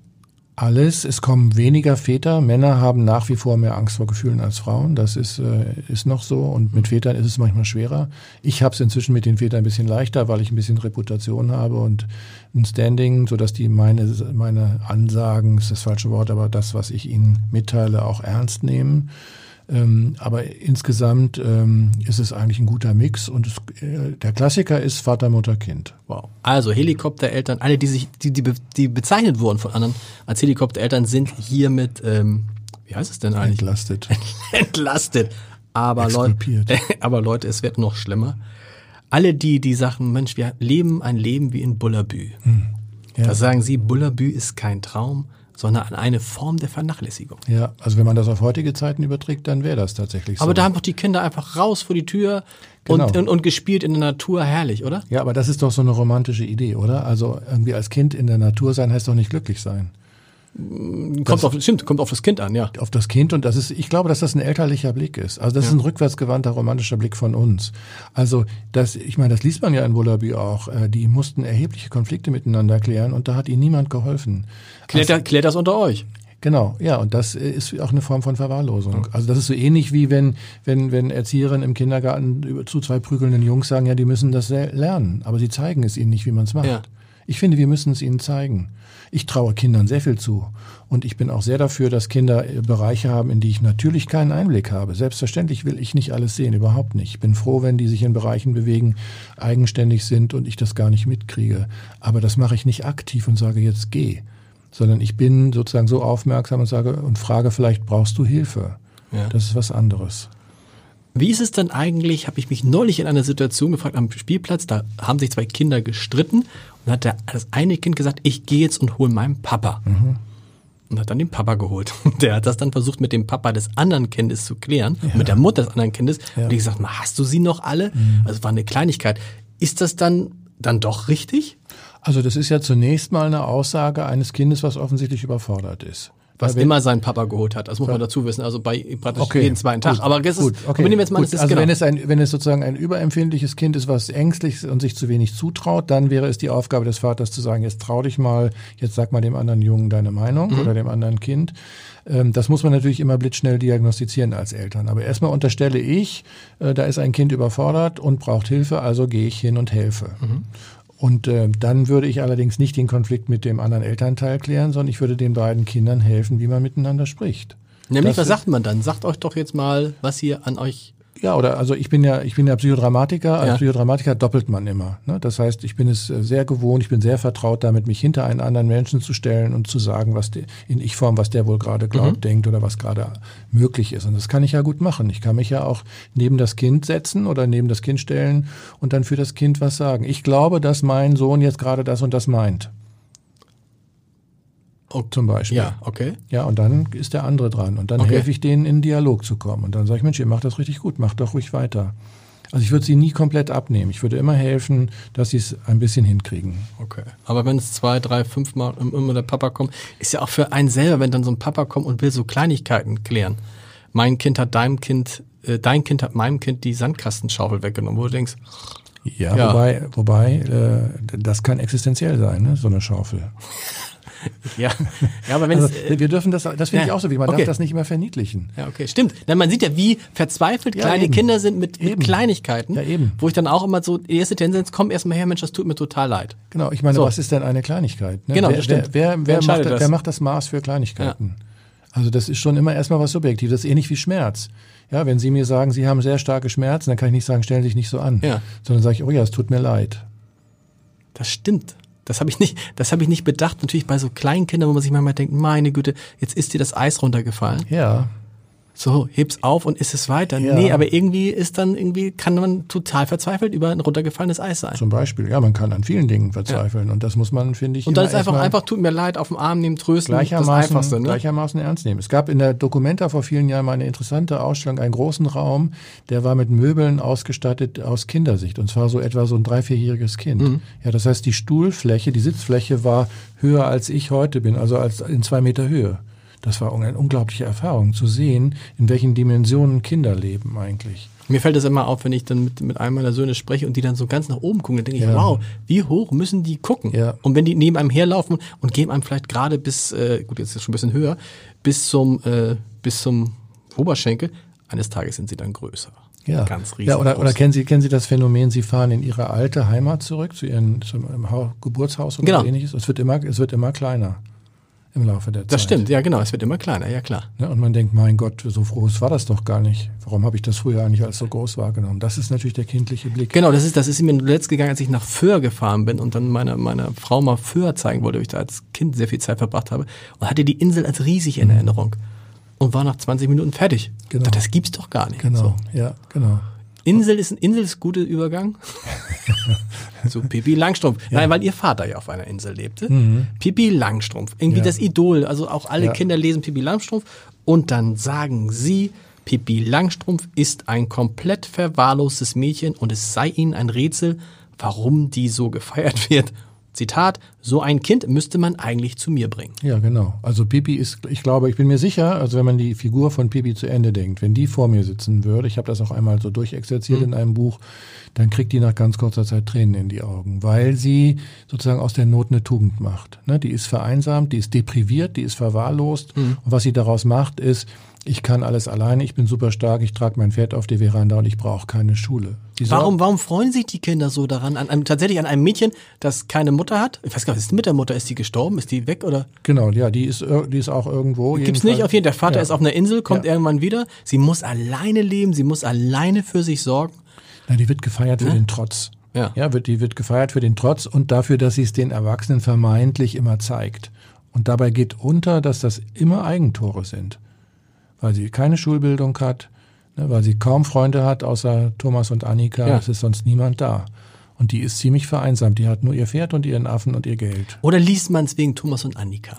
Alles. Es kommen weniger Väter. Männer haben nach wie vor mehr Angst vor Gefühlen als Frauen. Das ist, äh, ist noch so. Und mit Vätern ist es manchmal schwerer. Ich habe es inzwischen mit den Vätern ein bisschen leichter, weil ich ein bisschen Reputation habe und ein Standing, sodass die meine, meine Ansagen, ist das falsche Wort, aber das, was ich ihnen mitteile, auch ernst nehmen. Ähm, aber insgesamt ähm, ist es eigentlich ein guter Mix und es, äh, der Klassiker ist Vater, Mutter, Kind. Wow. Also Helikoptereltern, alle, die sich, die, die, die bezeichnet wurden von anderen als Helikoptereltern, sind hiermit, ähm, wie heißt es denn eigentlich? Entlastet. [laughs] Entlastet. Aber Leute, [laughs] aber Leute, es wird noch schlimmer. Alle die, die sagen, Mensch, wir leben ein Leben wie in Bullabü. Hm. Ja. Da sagen sie, Bullabü ist kein Traum, sondern an eine Form der Vernachlässigung. Ja, also wenn man das auf heutige Zeiten überträgt, dann wäre das tatsächlich so. Aber da haben doch die Kinder einfach raus vor die Tür genau. und, und, und, gespielt in der Natur, herrlich, oder? Ja, aber das ist doch so eine romantische Idee, oder? Also irgendwie als Kind in der Natur sein heißt doch nicht glücklich sein. Kommt das, auf, stimmt, kommt auf das Kind an, ja. Auf das Kind und das ist, ich glaube, dass das ein elterlicher Blick ist. Also das ja. ist ein rückwärtsgewandter romantischer Blick von uns. Also das, ich meine, das liest man ja in Bullaby auch. Äh, die mussten erhebliche Konflikte miteinander klären und da hat ihnen niemand geholfen. Klärt, also, klärt das unter euch? Genau, ja, und das ist auch eine Form von Verwahrlosung. Also das ist so ähnlich wie wenn, wenn, wenn Erzieherinnen im Kindergarten zu zwei prügelnden Jungs sagen, ja, die müssen das lernen, aber sie zeigen es ihnen nicht, wie man es macht. Ja. Ich finde, wir müssen es ihnen zeigen. Ich traue Kindern sehr viel zu. Und ich bin auch sehr dafür, dass Kinder äh, Bereiche haben, in die ich natürlich keinen Einblick habe. Selbstverständlich will ich nicht alles sehen, überhaupt nicht. Ich bin froh, wenn die sich in Bereichen bewegen, eigenständig sind und ich das gar nicht mitkriege. Aber das mache ich nicht aktiv und sage, jetzt geh. Sondern ich bin sozusagen so aufmerksam und sage und frage, vielleicht brauchst du Hilfe. Ja. Das ist was anderes. Wie ist es dann eigentlich, habe ich mich neulich in einer Situation gefragt am Spielplatz, da haben sich zwei Kinder gestritten und hat der, das eine Kind gesagt, ich gehe jetzt und hole meinen Papa. Mhm. Und hat dann den Papa geholt. [laughs] Und der hat das dann versucht, mit dem Papa des anderen Kindes zu klären, ja. mit der Mutter des anderen Kindes. Ja. Und die gesagt, hast du sie noch alle? Mhm. Also war eine Kleinigkeit. Ist das dann, dann doch richtig? Also das ist ja zunächst mal eine Aussage eines Kindes, was offensichtlich überfordert ist. Was immer sein Papa geholt hat, das muss man dazu wissen, also bei praktisch okay, jeden zweiten Tag. Aber das gut, ist, okay, wir nehmen jetzt mal, gut, also genau. wenn es ein, wenn es sozusagen ein überempfindliches Kind ist, was ängstlich ist und sich zu wenig zutraut, dann wäre es die Aufgabe des Vaters zu sagen, jetzt trau dich mal, jetzt sag mal dem anderen Jungen deine Meinung mhm. oder dem anderen Kind. Ähm, das muss man natürlich immer blitzschnell diagnostizieren als Eltern. Aber erstmal unterstelle ich, äh, da ist ein Kind überfordert und braucht Hilfe, also gehe ich hin und helfe. Mhm. Und äh, dann würde ich allerdings nicht den Konflikt mit dem anderen Elternteil klären, sondern ich würde den beiden Kindern helfen, wie man miteinander spricht. Nämlich, das was sagt man dann? Sagt euch doch jetzt mal, was hier an euch ja, oder also ich bin ja, ich bin ja Psychodramatiker. Als ja. Psychodramatiker doppelt man immer. Ne? Das heißt, ich bin es äh, sehr gewohnt, ich bin sehr vertraut damit, mich hinter einen anderen Menschen zu stellen und zu sagen, was der, in Ich-Form, was der wohl gerade glaubt, mhm. denkt oder was gerade möglich ist. Und das kann ich ja gut machen. Ich kann mich ja auch neben das Kind setzen oder neben das Kind stellen und dann für das Kind was sagen. Ich glaube, dass mein Sohn jetzt gerade das und das meint. Zum Beispiel. Ja, okay. Ja, und dann ist der andere dran. Und dann okay. helfe ich denen, in Dialog zu kommen. Und dann sage ich, Mensch, ihr macht das richtig gut, macht doch ruhig weiter. Also ich würde sie nie komplett abnehmen. Ich würde immer helfen, dass sie es ein bisschen hinkriegen. Okay. Aber wenn es zwei, drei, fünf Mal immer der Papa kommt, ist ja auch für einen selber, wenn dann so ein Papa kommt und will so Kleinigkeiten klären. Mein Kind hat deinem Kind, äh, dein Kind hat meinem Kind die Sandkastenschaufel weggenommen, wo du denkst, Ja, Ja. wobei, wobei äh, das kann existenziell sein, ne? so eine Schaufel. [laughs] [laughs] ja, ja, aber wenn Also, es, äh, wir dürfen das, das finde ich ja, auch so, wie man okay. darf das nicht immer verniedlichen. Ja, okay, stimmt. Na, man sieht ja, wie verzweifelt Ja, kleine eben. Kinder sind mit, mit. Kleinigkeiten. Ja, eben. Wo ich dann auch immer so, die erste Tendenz, komm erstmal her, Mensch, das tut mir total leid. Genau, ich meine, So. was ist denn eine Kleinigkeit? Ne? Genau, wer, das stimmt. Wer, wer, Wer macht, das? wer macht das Maß für Kleinigkeiten? Also das ist schon immer erstmal was subjektiv. Das ist ähnlich wie Schmerz. Ja, wenn Sie mir sagen, Sie haben sehr starke Schmerzen, dann kann ich nicht sagen, stellen Sie sich nicht so an. Ja. Sondern sage ich, oh ja, es tut mir leid. Das stimmt. Das habe ich nicht, das habe ich nicht bedacht. Natürlich bei so kleinen Kindern, wo man sich manchmal denkt, meine Güte, jetzt ist dir das Eis runtergefallen. Ja, So, heb's auf und isst es weiter. Ja. Nee, aber irgendwie ist dann irgendwie, kann man total verzweifelt über ein runtergefallenes Eis sein. zum Beispiel. Ja, man kann an vielen Dingen verzweifeln. Und das muss man, finde ich, Und dann ist einfach, einfach, tut mir leid, auf den Arm nehmen, trösten. das gleichermaßen, Einfachste, ne? gleichermaßen ernst nehmen. Es gab in der Documenta vor vielen Jahren mal eine interessante Ausstellung, einen großen Raum, der war mit Möbeln ausgestattet aus Kindersicht. Und zwar so etwa so ein drei-, vierjähriges Kind. Mhm. Ja, das heißt, die Stuhlfläche, die Sitzfläche war höher als ich heute bin, also als in zwei Meter Höhe. Das war eine unglaubliche Erfahrung, zu sehen, in welchen Dimensionen Kinder leben eigentlich. Mir fällt das immer auf, wenn ich dann mit, mit einem meiner Söhne spreche und die dann so ganz nach oben gucken, dann denke ich, Ja. wow, wie hoch müssen die gucken? Ja. Und wenn die neben einem herlaufen und geben einem vielleicht gerade bis, äh, gut, jetzt ist es schon ein bisschen höher, bis zum, äh, bis zum Oberschenkel, eines Tages sind sie dann größer. Ja, Ganz riesig. ja oder, oder kennen Sie, kennen Sie das Phänomen, Sie fahren in Ihre alte Heimat zurück, zu Ihrem im Hau- Geburtshaus oder Genau. ähnliches? Es wird, immer, es wird immer kleiner im Laufe der Zeit. Das stimmt, ja genau, es wird immer kleiner, ja klar. Ne? Und man denkt, mein Gott, so groß war das doch gar nicht. Warum habe ich das früher eigentlich als so groß wahrgenommen? Das ist natürlich der kindliche Blick. Genau, das ist, das ist mir letzt gegangen, als ich nach Föhr gefahren bin und dann meiner meiner Frau mal Föhr zeigen wollte, wo ich da als Kind sehr viel Zeit verbracht habe und hatte die Insel als riesig in Erinnerung und war nach 20 Minuten fertig. Mhm. Genau. Das gibt's doch gar nicht. Genau, So. ja, genau. Insel ist ein Insel ist guter Übergang. [laughs] Zu Pippi Langstrumpf. Nein, weil ihr Vater ja auf einer Insel lebte. Pippi Langstrumpf. Irgendwie Mhm. Ja. das Idol. Also auch alle Ja. Kinder lesen Pippi Langstrumpf. Und dann sagen sie, Pippi Langstrumpf ist ein komplett verwahrlostes Mädchen und es sei ihnen ein Rätsel, warum die so gefeiert wird. Zitat, so ein Kind müsste man eigentlich zu mir bringen. Ja, genau. Also Pipi ist, ich glaube, ich bin mir sicher, also wenn man die Figur von Pipi zu Ende denkt, wenn die vor mir sitzen würde, ich habe das auch einmal so durchexerziert in einem Buch, dann kriegt die nach ganz kurzer Zeit Tränen in die Augen, weil sie sozusagen aus der Not eine Tugend macht. Ne? Die ist vereinsamt, die ist depriviert, die ist verwahrlost und was sie daraus macht ist, ich kann alles alleine, ich bin super stark, ich trage mein Pferd auf die Veranda und ich brauche keine Schule. Warum, warum freuen sich die Kinder so daran? An einem, tatsächlich an einem Mädchen, das keine Mutter hat? Ich weiß gar nicht, ist die mit der Mutter? Ist die gestorben? Ist die weg oder? Genau, ja, die ist, die ist auch irgendwo. Gibt's jedenfalls. nicht auf jeden Fall. Der Vater Ja. ist auf einer Insel, kommt Ja. irgendwann wieder. Sie muss alleine leben, sie muss alleine für sich sorgen. Na, die wird gefeiert für den Trotz. Ja. ja wird, die wird gefeiert für den Trotz und dafür, dass sie es den Erwachsenen vermeintlich immer zeigt. Und dabei geht unter, dass das immer Eigentore sind. Weil sie keine Schulbildung hat, ne, weil sie kaum Freunde hat, außer Thomas und Annika. Ja. Es ist sonst niemand da. Und die ist ziemlich vereinsamt. Die hat nur ihr Pferd und ihren Affen und ihr Geld. Oder liest man es wegen Thomas und Annika?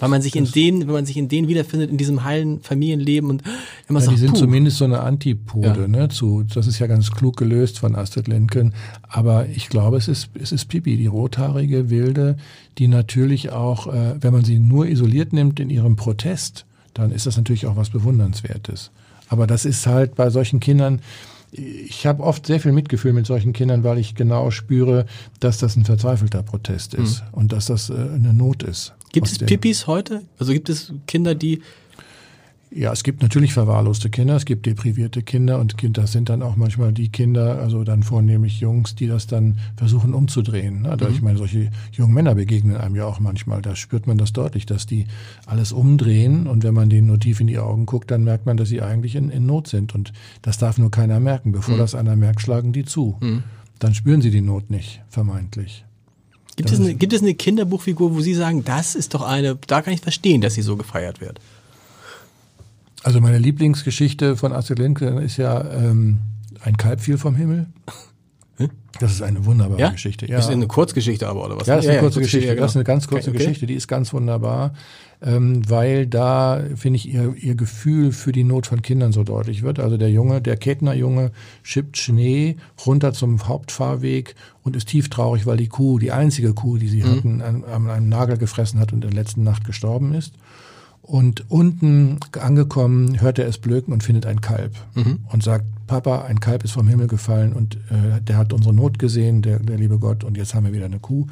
Weil man sich in denen, wenn man sich in denen wiederfindet, in diesem heilen Familienleben und immer Ja, sagt, die sind puh, zumindest so eine Antipode Ja. ne, zu, das ist ja ganz klug gelöst von Astrid Lindgren, aber ich glaube, es ist, es ist Pippi, die rothaarige Wilde, die natürlich auch, äh, wenn man sie nur isoliert nimmt in ihrem Protest, dann ist das natürlich auch was Bewundernswertes. Aber das ist halt bei solchen Kindern, ich habe oft sehr viel Mitgefühl mit solchen Kindern, weil ich genau spüre, dass das ein verzweifelter Protest ist und dass das äh, eine Not ist. gibt es Pippis heute? Also gibt es Kinder, die, Ja, es gibt natürlich verwahrloste Kinder, es gibt deprivierte Kinder und Kinder das sind dann auch manchmal die Kinder, also dann vornehmlich Jungs, die das dann versuchen umzudrehen. Ne? Also Ich meine, solche jungen Männer begegnen einem ja auch manchmal. Da spürt man das deutlich, dass die alles umdrehen und wenn man denen nur tief in die Augen guckt, dann merkt man, dass sie eigentlich in, in Not sind und das darf nur keiner merken. Bevor das einer merkt, schlagen die zu. Dann spüren sie die Not nicht, vermeintlich. gibt es, eine, gibt es eine Kinderbuchfigur, wo Sie sagen, das ist doch eine, da kann ich verstehen, dass sie so gefeiert wird? Also meine Lieblingsgeschichte von Astrid Lindgren ist ja ähm, ein Kalb fiel vom Himmel. Das ist eine wunderbare Ja? Geschichte. Ja. Ist eine Kurzgeschichte aber, oder was? Ja, das ist eine kurze Geschichte. ja, genau. Das ist eine ganz kurze Okay. Geschichte, die ist ganz wunderbar, ähm, weil da, finde ich, ihr, ihr Gefühl für die Not von Kindern so deutlich wird. Also der Junge, der Kettnerjunge schippt Schnee runter zum Hauptfahrweg und ist tief traurig, weil die Kuh, die einzige Kuh, die sie hatten, an, an einem Nagel gefressen hat und in der letzten Nacht gestorben ist. Und unten angekommen hört er es blöken und findet ein Kalb und sagt, Papa, ein Kalb ist vom Himmel gefallen und äh, der hat unsere Not gesehen, der, der liebe Gott, und jetzt haben wir wieder eine Kuh.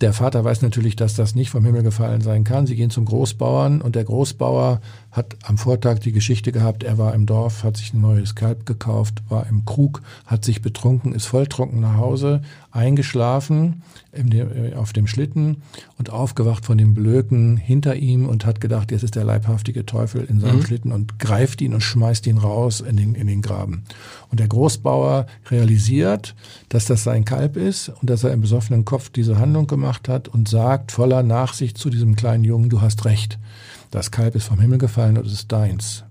Der Vater weiß natürlich, dass das nicht vom Himmel gefallen sein kann. Sie gehen zum Großbauern und der Großbauer hat am Vortag die Geschichte gehabt, er war im Dorf, hat sich ein neues Kalb gekauft, war im Krug, hat sich betrunken, ist volltrunken nach Hause, eingeschlafen in dem, äh, auf dem Schlitten und aufgewacht von dem Blöken hinter ihm und hat gedacht, jetzt ist der leibhaftige Teufel in seinem Schlitten und greift ihn und schmeißt ihn raus in den, in den Graben. Und der Großbauer realisiert, dass das sein Kalb ist und dass er im besoffenen Kopf diese Handlung gemacht hat und sagt voller Nachsicht zu diesem kleinen Jungen, du hast recht, das Kalb ist vom Himmel gefallen und es ist deins.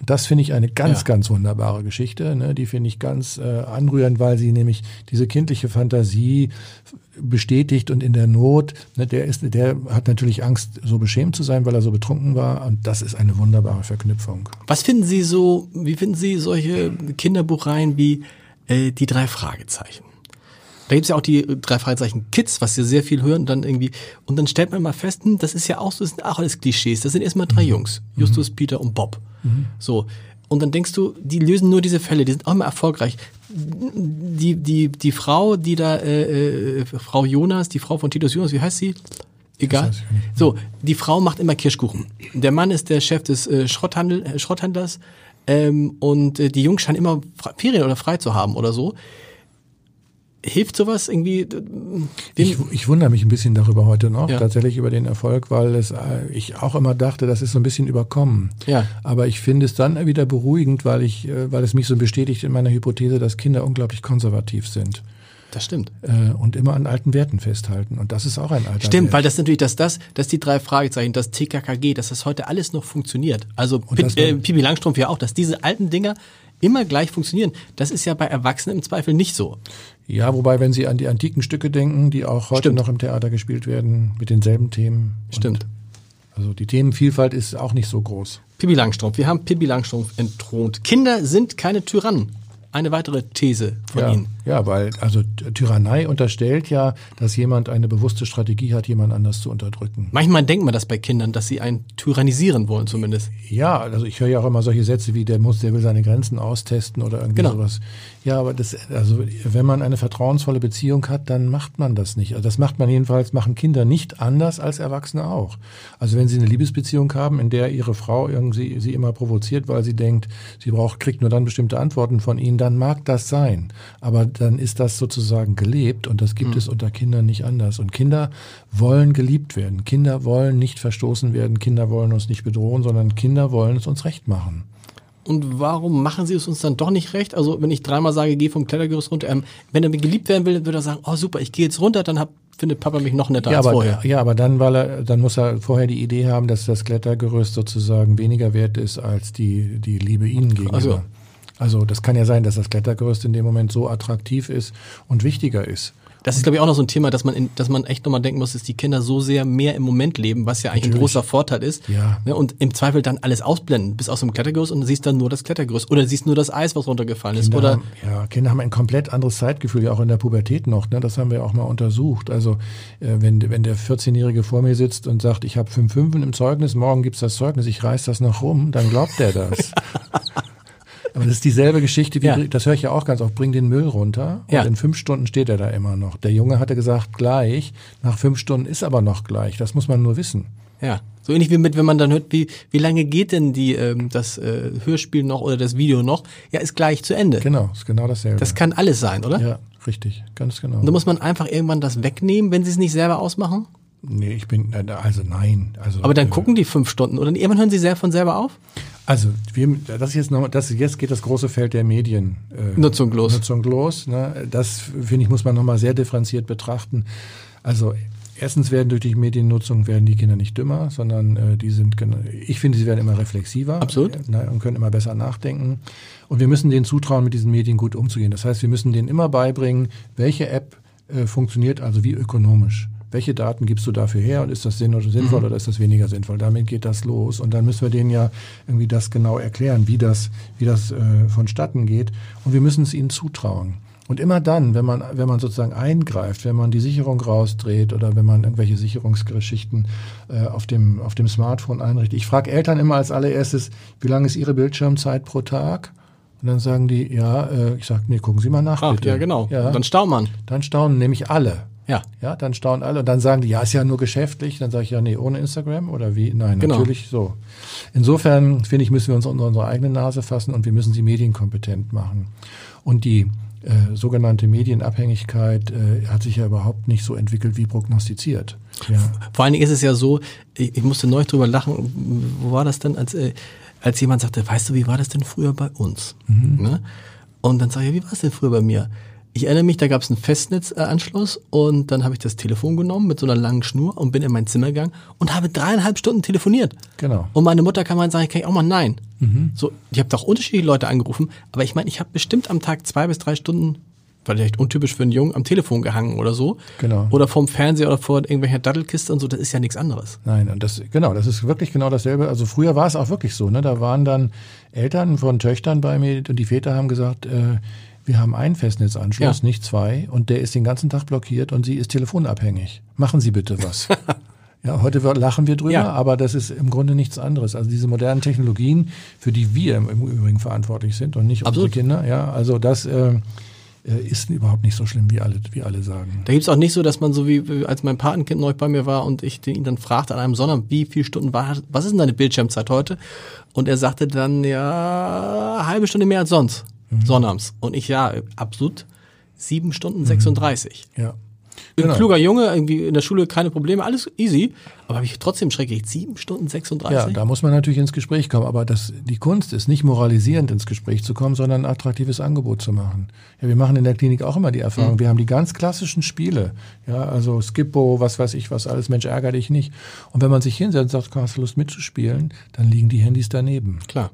Und das finde ich eine ganz, Ja. ganz wunderbare Geschichte. Ne? Die finde ich ganz äh, anrührend, weil sie nämlich diese kindliche Fantasie bestätigt und in der Not, ne, der ist, der hat natürlich Angst, so beschämt zu sein, weil er so betrunken war. Und das ist eine wunderbare Verknüpfung. Was finden Sie so, wie finden Sie solche Kinderbuchreihen wie äh, die drei Fragezeichen? Da gibt's ja auch die drei Fragezeichen Kids, was wir sehr viel hören, und dann irgendwie, und dann stellt man mal fest, hm, das ist ja auch so, das sind auch alles Klischees. Das sind erstmal drei Jungs. Justus, Peter und Bob. So. Und dann denkst du, die lösen nur diese Fälle, die sind auch immer erfolgreich. Die, die, die Frau, die da, äh, äh, Frau Jonas, die Frau von Titus Jonas, wie heißt sie? Egal. So, die Frau macht immer Kirschkuchen. Der Mann ist der Chef des äh, Schrotthandel, äh, Schrotthändlers ähm, und äh, die Jungs scheinen immer Ferien oder frei zu haben oder so. Hilft sowas irgendwie? Ich, ich wundere mich ein bisschen darüber heute noch, Ja. tatsächlich über den Erfolg, weil es, äh, ich auch immer dachte, das ist so ein bisschen überkommen. Ja. Aber ich finde es dann wieder beruhigend, weil ich, äh, weil es mich so bestätigt in meiner Hypothese, dass Kinder unglaublich konservativ sind das stimmt. äh, und immer an alten Werten festhalten. Und das ist auch ein alter Stimmt, Wert. weil das natürlich, dass das, dass die drei Fragezeichen, das TKKG, dass das heute alles noch funktioniert. Also Pip, äh, Pipi Langstrumpf ja auch, dass diese alten Dinger immer gleich funktionieren. Das ist ja bei Erwachsenen im Zweifel nicht so. Ja, wobei, wenn Sie an die antiken Stücke denken, die auch heute Stimmt. noch im Theater gespielt werden, mit denselben Themen. Stimmt. Also die Themenvielfalt ist auch nicht so groß. Pippi Langstrumpf. Wir haben Pippi Langstrumpf entthront. Kinder sind keine Tyrannen. Eine weitere These von ja, Ihnen. ja, weil also Tyrannei unterstellt ja, dass jemand eine bewusste Strategie hat, jemand anders zu unterdrücken. Manchmal denkt man das bei Kindern, dass sie einen tyrannisieren wollen zumindest. Ja, also ich höre ja auch immer solche Sätze wie der muss, der will seine Grenzen austesten oder irgendwie Genau. sowas. Ja, aber das, also wenn man eine vertrauensvolle Beziehung hat, dann macht man das nicht. Also das macht man jedenfalls, machen Kinder nicht anders als Erwachsene auch. Also wenn sie eine Liebesbeziehung haben, in der ihre Frau irgendwie sie immer provoziert, weil sie denkt, sie braucht, kriegt nur dann bestimmte Antworten von ihnen, dann mag das sein. Aber dann ist das sozusagen gelebt und das gibt es unter Kindern nicht anders. Und Kinder wollen geliebt werden. Kinder wollen nicht verstoßen werden. Kinder wollen uns nicht bedrohen, sondern Kinder wollen es uns recht machen. Und warum machen sie es uns dann doch nicht recht? Also wenn ich dreimal sage, geh vom Klettergerüst runter, ähm, wenn er mir geliebt werden will, würde er sagen, oh super, ich gehe jetzt runter, dann hab, findet Papa mich noch netter Ja als aber, vorher. ja, aber dann, weil er, dann muss er vorher die Idee haben, dass das Klettergerüst sozusagen weniger wert ist als die, die Liebe ihnen gegenüber. Ach so. Also das kann ja sein, dass das Klettergerüst in dem Moment so attraktiv ist und wichtiger ist. Das ist, glaube ich, auch noch so ein Thema, dass man, in, dass man echt nochmal denken muss, dass die Kinder so sehr mehr im Moment leben, was ja eigentlich ein Natürlich. großer Vorteil ist. Ja. Ne, und im Zweifel dann alles ausblenden, bis aus dem Klettergerüst und siehst dann nur das Klettergerüst. Oder siehst nur das Eis, was runtergefallen ist. Kinder Oder haben, ja, Kinder haben ein komplett anderes Zeitgefühl, ja auch in der Pubertät noch. Ne? Das haben wir auch mal untersucht. Also äh, wenn, wenn der 14-Jährige vor mir sitzt und sagt, ich habe fünf Fünfen im Zeugnis, morgen gibt's das Zeugnis, ich reiß das noch rum, dann glaubt er das. [laughs] Aber das ist dieselbe Geschichte, wie, Ja. das höre ich ja auch ganz oft, bring den Müll runter und Ja. in fünf Stunden steht er da immer noch. Der Junge hatte gesagt, gleich, nach fünf Stunden ist aber noch gleich. Das muss man nur wissen. ja, so ähnlich wie mit, wenn man dann hört, wie, wie lange geht denn die, ähm, das äh, Hörspiel noch oder das Video noch? Ja, ist gleich zu Ende. Genau, ist genau dasselbe. Das kann alles sein, oder? ja, richtig, ganz genau. Und da muss man einfach irgendwann das wegnehmen, wenn sie es nicht selber ausmachen? Nee, ich bin, also nein. Also, Aber dann äh, gucken die fünf Stunden oder irgendwann hören sie sehr von selber auf? Also, wir, das jetzt noch, das jetzt geht das große Feld der Medien. Äh, Nutzung los. Nutzung los. Ne? Das, finde ich, muss man nochmal sehr differenziert betrachten. Also, erstens werden durch die Mediennutzung werden die Kinder nicht dümmer, sondern äh, die sind, ich finde, sie werden immer reflexiver. Absolut. Äh, und können immer besser nachdenken. Und wir müssen denen zutrauen, mit diesen Medien gut umzugehen. Das heißt, wir müssen denen immer beibringen, welche App äh, funktioniert also wie ökonomisch welche Daten gibst du dafür her und ist das sinn oder sinnvoll mhm. oder ist das weniger sinnvoll? Damit geht das los und dann müssen wir denen ja irgendwie das genau erklären, wie das, wie das äh, vonstatten geht und wir müssen es ihnen zutrauen. Und immer dann, wenn man, wenn man sozusagen eingreift, wenn man die Sicherung rausdreht oder wenn man irgendwelche Sicherungsgeschichten äh, auf, dem, auf dem Smartphone einrichtet. Ich frage Eltern immer als allererstes, wie lange ist ihre Bildschirmzeit pro Tag? Und dann sagen die, ja, äh, ich sage, nee, gucken Sie mal nach, Ach, bitte. Ja, genau. Ja. Dann staunen man. Dann staunen nämlich alle. Ja. Ja, dann staunen alle und dann sagen die, ja, ist ja nur geschäftlich. Dann sage ich, ja, nee, ohne Instagram oder wie? Nein, genau. natürlich so. Insofern, finde ich, müssen wir uns unter unsere eigene Nase fassen und wir müssen sie medienkompetent machen. Und die äh, sogenannte Medienabhängigkeit äh, hat sich ja überhaupt nicht so entwickelt wie prognostiziert. Ja. Vor allen Dingen ist es ja so, ich, ich musste neulich drüber lachen, wo war das denn, als, äh, als jemand sagte, weißt du, wie war das denn früher bei uns? Mhm. Ne? Und dann sage ich, wie war es denn früher bei mir? Ich erinnere mich, da gab es einen Festnetzanschluss und dann habe ich das Telefon genommen mit so einer langen Schnur und bin in mein Zimmer gegangen und habe dreieinhalb Stunden telefoniert. Genau. Und meine Mutter kann mal sagen, kann ich auch mal nein. Mhm. So, ich habe doch unterschiedliche Leute angerufen, aber ich meine, ich habe bestimmt am Tag zwei bis drei Stunden, vielleicht untypisch für einen Jungen, am Telefon gehangen oder so. Genau. Oder vorm Fernseher oder vor irgendwelcher Dattelkiste und so, das ist ja nichts anderes. Nein, und das, genau, das ist wirklich genau dasselbe. Also früher war es auch wirklich so, ne? Da waren dann Eltern von Töchtern bei mir und die Väter haben gesagt, äh, wir haben einen Festnetzanschluss, ja. nicht zwei, und der ist den ganzen Tag blockiert und sie ist telefonabhängig. Machen Sie bitte was. [laughs] ja, heute lachen wir drüber, ja. aber das ist im Grunde nichts anderes. Also diese modernen Technologien, für die wir im Übrigen verantwortlich sind und nicht Absolut. unsere Kinder, ja, also das äh, äh, ist überhaupt nicht so schlimm, wie alle, wie alle sagen. Da gibt's auch nicht so, dass man so wie, als mein Patenkind neu bei mir war und ich ihn dann fragte an einem Sonntag, wie viele Stunden war, was ist denn deine Bildschirmzeit heute? Und er sagte dann, ja, halbe Stunde mehr als sonst mhm. sonnabends. Und ich, ja, absolut sieben Stunden 36. Mhm. Ja. Bin genau. ein kluger Junge, irgendwie in der Schule keine Probleme, alles easy. Aber habe ich trotzdem schrecklich sieben Stunden 36. Ja, da muss man natürlich ins Gespräch kommen. Aber das, die Kunst ist nicht moralisierend ins Gespräch zu kommen, sondern ein attraktives Angebot zu machen. Ja, wir machen in der Klinik auch immer die Erfahrung. Mhm. Wir haben die ganz klassischen Spiele. Ja, also Skippo, was weiß ich, was alles, Mensch, ärger dich nicht. Und wenn man sich hinsetzt und sagt, hast du Lust mitzuspielen, dann liegen die Handys daneben. Klar.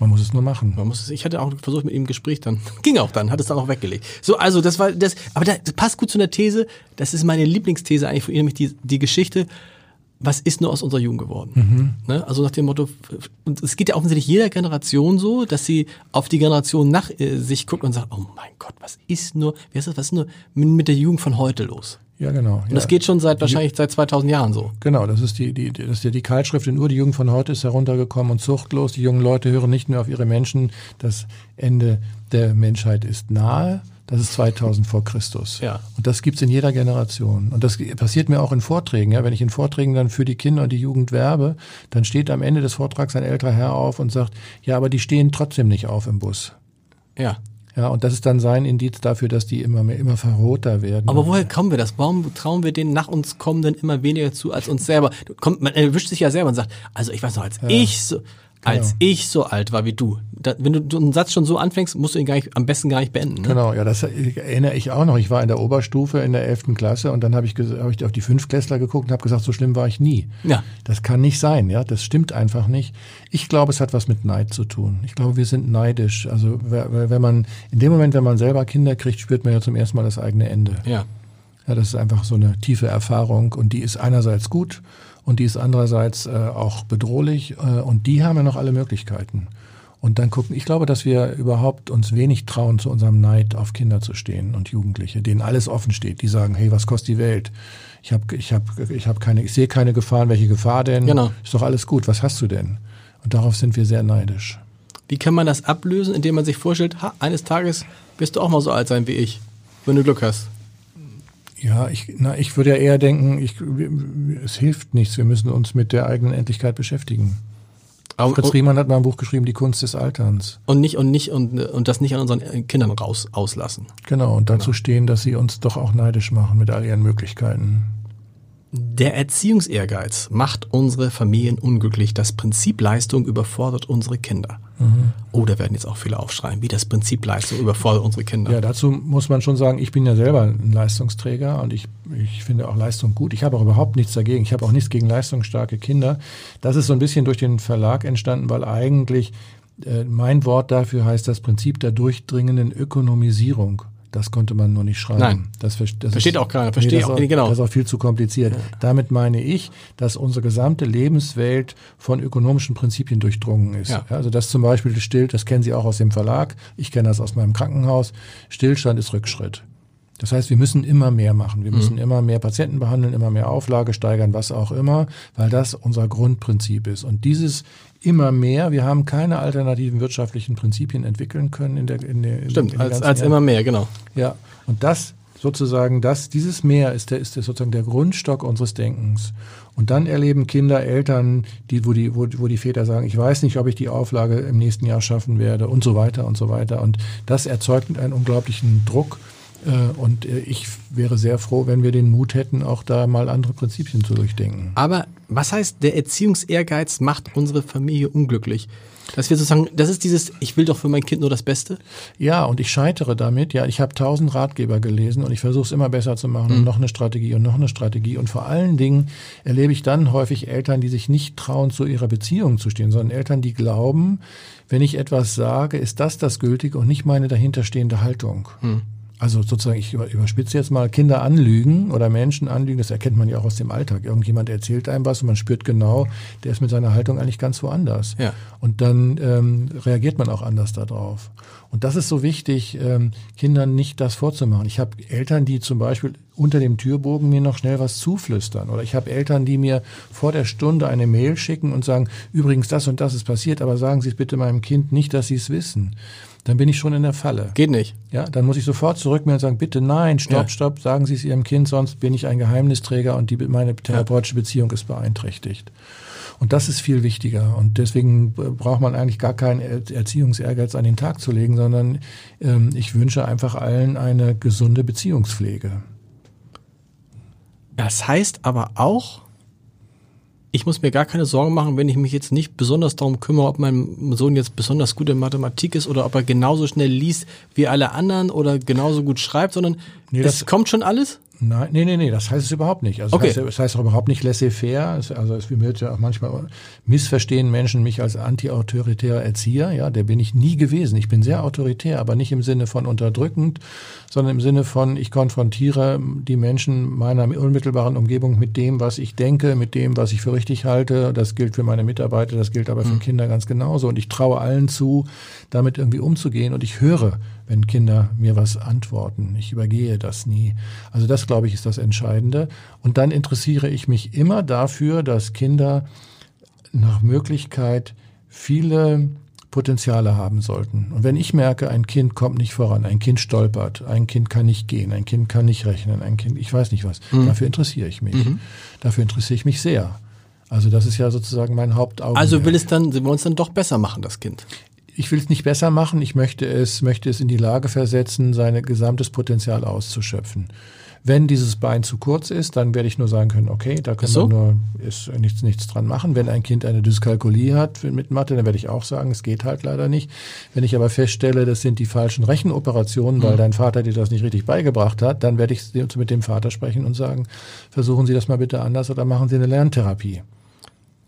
Man muss es nur machen. Man muss es, ich hatte auch versucht mit ihm ein Gespräch dann. [laughs] Ging auch dann, hat es dann auch weggelegt. So, also das war das, aber das passt gut zu einer These. Das ist meine Lieblingsthese eigentlich von ihm, nämlich die, die Geschichte. Was ist nur aus unserer Jugend geworden? Mhm. Ne? Also nach dem Motto, und es geht ja offensichtlich jeder Generation so, dass sie auf die Generation nach äh, sich guckt und sagt, oh mein Gott, was ist nur, wie ist das, was ist nur mit der Jugend von heute los? Ja, genau. Und das geht schon seit wahrscheinlich seit 2000 Jahren so. Genau, das ist die, die, das ist ja die Kaltschrift in Uhr. Die Jugend von heute ist heruntergekommen und zuchtlos. Die jungen Leute hören nicht mehr auf ihre Menschen. Das Ende der Menschheit ist nahe. Das ist 2000 vor Christus. Ja. Und das gibt's in jeder Generation. Und das passiert mir auch in Vorträgen. Ja, wenn ich in Vorträgen dann für die Kinder und die Jugend werbe, dann steht am Ende des Vortrags ein älterer Herr auf und sagt, ja, aber die stehen trotzdem nicht auf im Bus. Ja. Ja, und das ist dann sein Indiz dafür, dass die immer mehr, immer verroter werden. Aber woher kommen wir das? Warum trauen wir den nach uns kommenden immer weniger zu als uns selber? man erwischt sich ja selber und sagt, also ich weiß noch, als ja. ich so, als genau. ich so alt war wie du. Da, wenn du, einen Satz schon so anfängst, musst du ihn gar nicht, am besten gar nicht beenden. Ne? Genau, ja, das erinnere ich auch noch. Ich war in der Oberstufe in der elften Klasse und dann habe ich, hab ich auf die Fünftklässler geguckt und habe gesagt, so schlimm war ich nie. Ja. Das kann nicht sein, ja, das stimmt einfach nicht. Ich glaube, es hat was mit Neid zu tun. Ich glaube, wir sind neidisch. Also wenn man, in dem Moment, wenn man selber Kinder kriegt, spürt man ja zum ersten Mal das eigene Ende. Ja. Ja, das ist einfach so eine tiefe Erfahrung und die ist einerseits gut und die ist andererseits äh, auch bedrohlich äh, und die haben ja noch alle Möglichkeiten. Und dann gucken, ich glaube, dass wir überhaupt uns wenig trauen, zu unserem Neid auf Kinder zu stehen und Jugendliche, denen alles offen steht, die sagen, hey, was kostet die Welt? Ich habe ich hab, ich hab keine, ich sehe keine Gefahren, welche Gefahr denn? Genau. Ist doch alles gut, was hast du denn? Und darauf sind wir sehr neidisch. Wie kann man das ablösen, indem man sich vorstellt, ha, eines Tages wirst du auch mal so alt sein wie ich, wenn du Glück hast? Ja, ich, na, ich würde ja eher denken, ich, es hilft nichts. Wir müssen uns mit der eigenen Endlichkeit beschäftigen. Aber, Fritz Riemann hat mal ein Buch geschrieben, Die Kunst des Alterns. Und nicht und nicht und, und das nicht an unseren Kindern raus auslassen. Genau, und dazu genau. stehen, dass sie uns doch auch neidisch machen mit all ihren Möglichkeiten. Der Erziehungsehrgeiz macht unsere Familien unglücklich. Das Prinzip Leistung überfordert unsere Kinder. Oh, da werden jetzt auch viele aufschreien, wie das Prinzip Leistung überfordert unsere Kinder. Ja, dazu muss man schon sagen, ich bin ja selber ein Leistungsträger und ich, ich finde auch Leistung gut. Ich habe auch überhaupt nichts dagegen. Ich habe auch nichts gegen leistungsstarke Kinder. Das ist so ein bisschen durch den Verlag entstanden, weil eigentlich äh, mein Wort dafür heißt das Prinzip der durchdringenden Ökonomisierung. Das konnte man nur nicht schreiben. Nein. Das, das Versteht auch keiner. Verstehe das auch- ist genau. Das ist auch viel zu kompliziert. Damit meine ich, dass unsere gesamte Lebenswelt von ökonomischen Prinzipien durchdrungen ist. Ja. Also das zum Beispiel still, das kennen Sie auch aus dem Verlag. Ich kenne das aus meinem Krankenhaus. Stillstand ist Rückschritt. Das heißt, wir müssen immer mehr machen. Wir müssen immer mehr Patienten behandeln, immer mehr Auflage steigern, was auch immer, weil das unser Grundprinzip ist. Und dieses immer mehr, wir haben keine alternativen wirtschaftlichen Prinzipien entwickeln können in der, in der Stimmt, in den als, als immer mehr, genau. Ja, und das sozusagen, das, dieses Mehr ist, der, ist der sozusagen der Grundstock unseres Denkens. Und dann erleben Kinder, Eltern, die, wo, die, wo, wo die Väter sagen, ich weiß nicht, ob ich die Auflage im nächsten Jahr schaffen werde und so weiter und so weiter. Und das erzeugt einen unglaublichen Druck. Äh, Und äh, ich wäre sehr froh, wenn wir den Mut hätten, auch da mal andere Prinzipien zu durchdenken. Aber was heißt, der Erziehungsehrgeiz macht unsere Familie unglücklich? Dass wir sozusagen, das ist dieses, ich will doch für mein Kind nur das Beste. Ja, und ich scheitere damit. Ja, ich habe tausend Ratgeber gelesen und ich versuche es immer besser zu machen und noch eine Strategie und noch eine Strategie. Und vor allen Dingen erlebe ich dann häufig Eltern, die sich nicht trauen, zu ihrer Beziehung zu stehen, sondern Eltern, die glauben, wenn ich etwas sage, ist das das Gültige und nicht meine dahinterstehende Haltung. Also sozusagen, ich über- überspitze jetzt mal, Kinder anlügen oder Menschen anlügen, das erkennt man ja auch aus dem Alltag. Irgendjemand erzählt einem was und man spürt genau, der ist mit seiner Haltung eigentlich ganz woanders. Ja. Und dann ähm, reagiert man auch anders darauf. Und das ist so wichtig, ähm, Kindern nicht das vorzumachen. Ich habe Eltern, die zum Beispiel unter dem Türbogen mir noch schnell was zuflüstern. Oder ich habe Eltern, die mir vor der Stunde eine Mail schicken und sagen, übrigens, das und das ist passiert, aber sagen Sie es bitte meinem Kind nicht, dass Sie es wissen. Dann bin ich schon in der Falle. Geht nicht. Ja, dann muss ich sofort zurückmelden und sagen, bitte nein, stopp, Ja. stopp, sagen Sie es Ihrem Kind, sonst bin ich ein Geheimnisträger und die, meine therapeutische Beziehung ist beeinträchtigt. Und das ist viel wichtiger. Und deswegen braucht man eigentlich gar keinen Er- Erziehungsehrgeiz an den Tag zu legen, sondern ähm, ich wünsche einfach allen eine gesunde Beziehungspflege. Das heißt aber auch, ich muss mir gar keine Sorgen machen, wenn ich mich jetzt nicht besonders darum kümmere, ob mein Sohn jetzt besonders gut in Mathematik ist oder ob er genauso schnell liest wie alle anderen oder genauso gut schreibt, sondern Nee, es das- kommt schon alles. Nein, nee, nee, nee, das heißt es überhaupt nicht. Also Okay. das, heißt, das heißt auch überhaupt nicht laissez-faire. Es- Also es wird ja auch manchmal missverstehen Menschen mich als anti-autoritärer Erzieher. Ja, der bin ich nie gewesen. Ich bin sehr autoritär, aber nicht im Sinne von unterdrückend, sondern im Sinne von, ich konfrontiere die Menschen meiner unmittelbaren Umgebung mit dem, was ich denke, mit dem, was ich für richtig halte. Das gilt für meine Mitarbeiter, das gilt aber für Kinder ganz genauso. Und ich traue allen zu, damit irgendwie umzugehen. Und ich höre, wenn Kinder mir was antworten. Ich übergehe das nie. Also das, glaube ich, ist das Entscheidende. Und dann interessiere ich mich immer dafür, dass Kinder nach Möglichkeit viele Potenziale haben sollten. Und wenn ich merke, ein Kind kommt nicht voran, ein Kind stolpert, ein Kind kann nicht gehen, ein Kind kann nicht rechnen, ein Kind, ich weiß nicht was, dafür interessiere ich mich. Dafür interessiere ich mich sehr. Also das ist ja sozusagen mein Hauptaugenmerk. Also will es dann, sie wollen es dann doch besser machen, das Kind. Ich will es nicht besser machen, ich möchte es, möchte es in die Lage versetzen, sein gesamtes Potenzial auszuschöpfen. Wenn dieses Bein zu kurz ist, dann werde ich nur sagen können, okay, da können so? wir nur ist nichts, nichts dran machen. Wenn ein Kind eine Dyskalkulie hat mit Mathe, dann werde ich auch sagen, es geht halt leider nicht. Wenn ich aber feststelle, das sind die falschen Rechenoperationen, Mhm. weil dein Vater dir das nicht richtig beigebracht hat, dann werde ich mit dem Vater sprechen und sagen, versuchen Sie das mal bitte anders oder machen Sie eine Lerntherapie.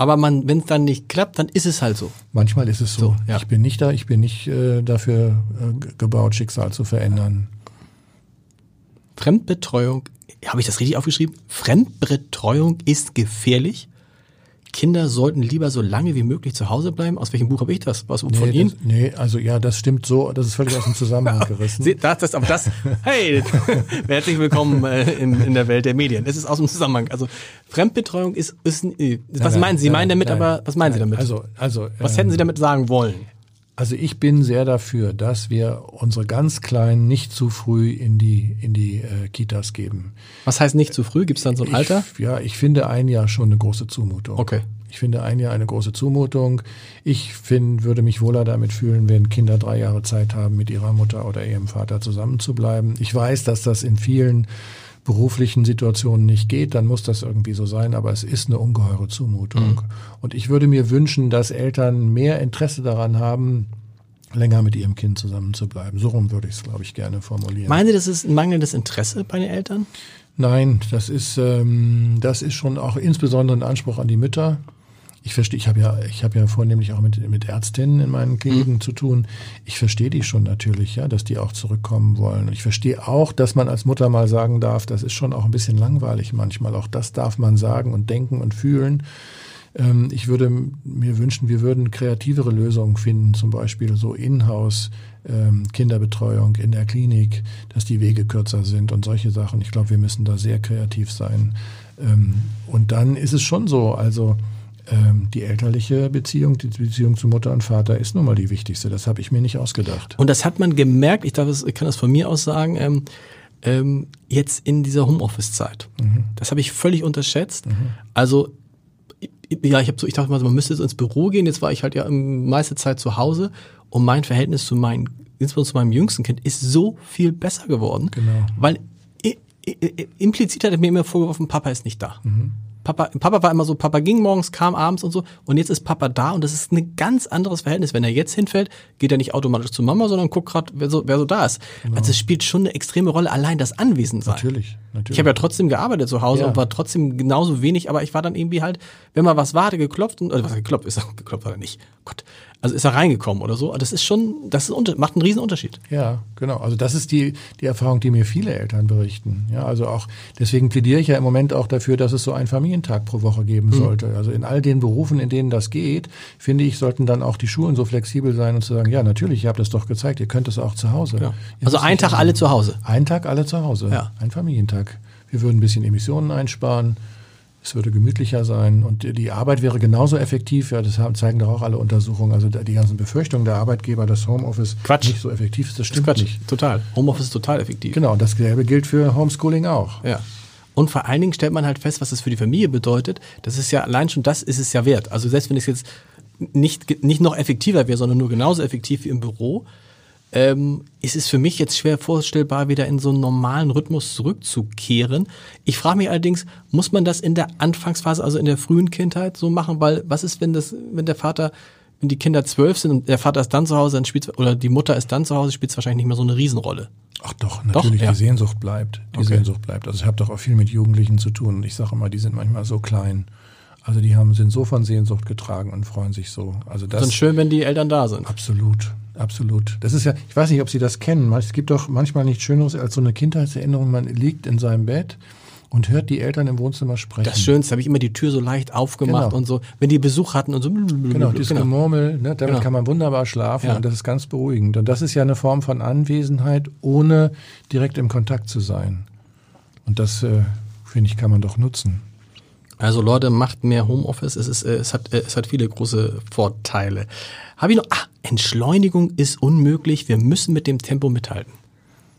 Aber man, wenn es dann nicht klappt, dann ist es halt so. Manchmal ist es so. So, ja. Ich bin nicht da, ich bin nicht äh, dafür äh, gebaut, Schicksal zu verändern. Fremdbetreuung, habe ich das richtig aufgeschrieben? Fremdbetreuung ist gefährlich. Kinder sollten lieber so lange wie möglich zu Hause bleiben. Aus welchem Buch habe ich das? Was von nee, Ihnen? Das, nee, also ja, das stimmt so, das ist völlig aus dem Zusammenhang [laughs] gerissen. Sie- Das, das, aber das, hey, [laughs] herzlich willkommen äh, in, in der Welt der Medien. Es ist aus dem Zusammenhang. Also Fremdbetreuung ist, ist äh, was Nein, meinen Sie? Sie meinen damit, nein, aber was meinen Sie nein. damit? Also, also was ähm, hätten Sie damit sagen wollen? Also ich bin sehr dafür, dass wir unsere ganz Kleinen nicht zu früh in die in die äh, Kitas geben. Was heißt nicht zu früh? Gibt es dann so ein Alter? Ich, ja, ich finde ein Jahr schon eine große Zumutung. Okay. Ich finde ein Jahr eine große Zumutung. Ich find, würde mich wohler damit fühlen, wenn Kinder drei Jahre Zeit haben, mit ihrer Mutter oder ihrem Vater zusammenzubleiben. Ich weiß, dass das in vielen beruflichen Situationen nicht geht, dann muss das irgendwie so sein, aber es ist eine ungeheure Zumutung. Mhm. Und ich würde mir wünschen, dass Eltern mehr Interesse daran haben, länger mit ihrem Kind zusammen zu bleiben. So rum würde ich es, glaube ich, gerne formulieren. Meinen Sie, das ist ein mangelndes Interesse bei den Eltern? Nein, das ist, ähm, das ist schon auch insbesondere ein Anspruch an die Mütter. Ich verstehe, ich habe ja, ich habe ja vornehmlich auch mit, mit Ärztinnen in meinen Kliniken mhm. zu tun. Ich verstehe die schon natürlich, ja, dass die auch zurückkommen wollen. Und ich verstehe auch, dass man als Mutter mal sagen darf, das ist schon auch ein bisschen langweilig manchmal. Auch das darf man sagen und denken und fühlen. Ähm, ich würde mir wünschen, wir würden kreativere Lösungen finden, zum Beispiel so in-house ähm, Kinderbetreuung in der Klinik, dass die Wege kürzer sind und solche Sachen. Ich glaube, wir müssen da sehr kreativ sein. Ähm, und dann ist es schon so, also ähm, die elterliche Beziehung, die Beziehung zu Mutter und Vater ist nun mal die wichtigste. Das habe ich mir nicht ausgedacht. Und das hat man gemerkt, ich, darf es, ich kann das von mir aus sagen, ähm, ähm, jetzt in dieser Homeoffice-Zeit. Mhm. Das habe ich völlig unterschätzt. Mhm. Also ja, ich habe so, ich dachte mal, man müsste jetzt ins Büro gehen. Jetzt war ich halt ja meiste Zeit zu Hause und mein Verhältnis zu meinem, insbesondere zu meinem jüngsten Kind, ist so viel besser geworden. Genau. Weil implizit hat er mir immer vorgeworfen, Papa ist nicht da. Mhm. Papa, Papa war immer so, Papa ging morgens, kam abends und so. Und jetzt ist Papa da und das ist ein ganz anderes Verhältnis. Wenn er jetzt hinfällt, geht er nicht automatisch zu Mama, sondern guckt gerade, wer so, wer so da ist. Genau. Also es spielt schon eine extreme Rolle, allein das Anwesensein. Natürlich, natürlich. Ich habe ja trotzdem gearbeitet zu Hause ja. und war trotzdem genauso wenig, aber ich war dann irgendwie halt, wenn mal was war, hatte geklopft und, also was geklopft ist, geklopft hat er nicht. Gott. Also ist er reingekommen oder so. Das ist schon, das ist, macht einen riesen Unterschied. Ja, genau. Also das ist die, die Erfahrung, die mir viele Eltern berichten. Ja, also auch, deswegen plädiere ich ja im Moment auch dafür, dass es so einen Familientag pro Woche geben mhm. sollte. Also in all den Berufen, in denen das geht, finde ich, sollten dann auch die Schulen so flexibel sein und zu sagen, ja, natürlich, ihr habt das doch gezeigt, ihr könnt es auch zu Hause. Ja. Also ein Tag alle zu Hause. Ein Tag alle zu Hause. Ja. Ein Familientag. Wir würden ein bisschen Emissionen einsparen es würde gemütlicher sein und die Arbeit wäre genauso effektiv. Ja, das zeigen doch auch alle Untersuchungen. Also die ganzen Befürchtungen der Arbeitgeber, dass Homeoffice Quatsch. nicht so effektiv ist, das stimmt das Quatsch. nicht. Total. Homeoffice ist total effektiv. Genau, und dasselbe gilt für Homeschooling auch. Ja. Und vor allen Dingen stellt man halt fest, was das für die Familie bedeutet. Das ist ja allein schon das ist es ja wert. Also selbst wenn es jetzt nicht, nicht noch effektiver wäre, sondern nur genauso effektiv wie im Büro, ähm, ist es für mich jetzt schwer vorstellbar, wieder in so einen normalen Rhythmus zurückzukehren. Ich frage mich allerdings, muss man das in der Anfangsphase, also in der frühen Kindheit so machen? Weil was ist, wenn das, wenn der Vater, wenn die Kinder zwölf sind und der Vater ist dann zu Hause, dann spielt oder die Mutter ist dann zu Hause, spielt es wahrscheinlich nicht mehr so eine Riesenrolle. Ach doch, natürlich, doch? Ja. die Sehnsucht bleibt. Die okay. Sehnsucht bleibt. Also ich habe doch auch viel mit Jugendlichen zu tun ich sage immer, die sind manchmal so klein. Also die haben, sind so von Sehnsucht getragen und freuen sich so. Also das ist schön, wenn die Eltern da sind. Absolut, absolut. Das ist ja, ich weiß nicht, ob Sie das kennen. Es gibt doch manchmal nichts Schöneres als so eine Kindheitserinnerung. Man liegt in seinem Bett und hört die Eltern im Wohnzimmer sprechen. Das Schönste, habe ich immer die Tür so leicht aufgemacht genau. und so, wenn die Besuch hatten und so. Genau, dieses genau. Gemurmel, ne, damit genau. kann man wunderbar schlafen ja. und das ist ganz beruhigend. Und das ist ja eine Form von Anwesenheit, ohne direkt im Kontakt zu sein. Und das, äh, finde ich, kann man doch nutzen. Also Leute, macht mehr Homeoffice. Es, ist, äh, es, hat, äh, es hat viele große Vorteile. Habe ich noch? Ah, Entschleunigung ist unmöglich. Wir müssen mit dem Tempo mithalten.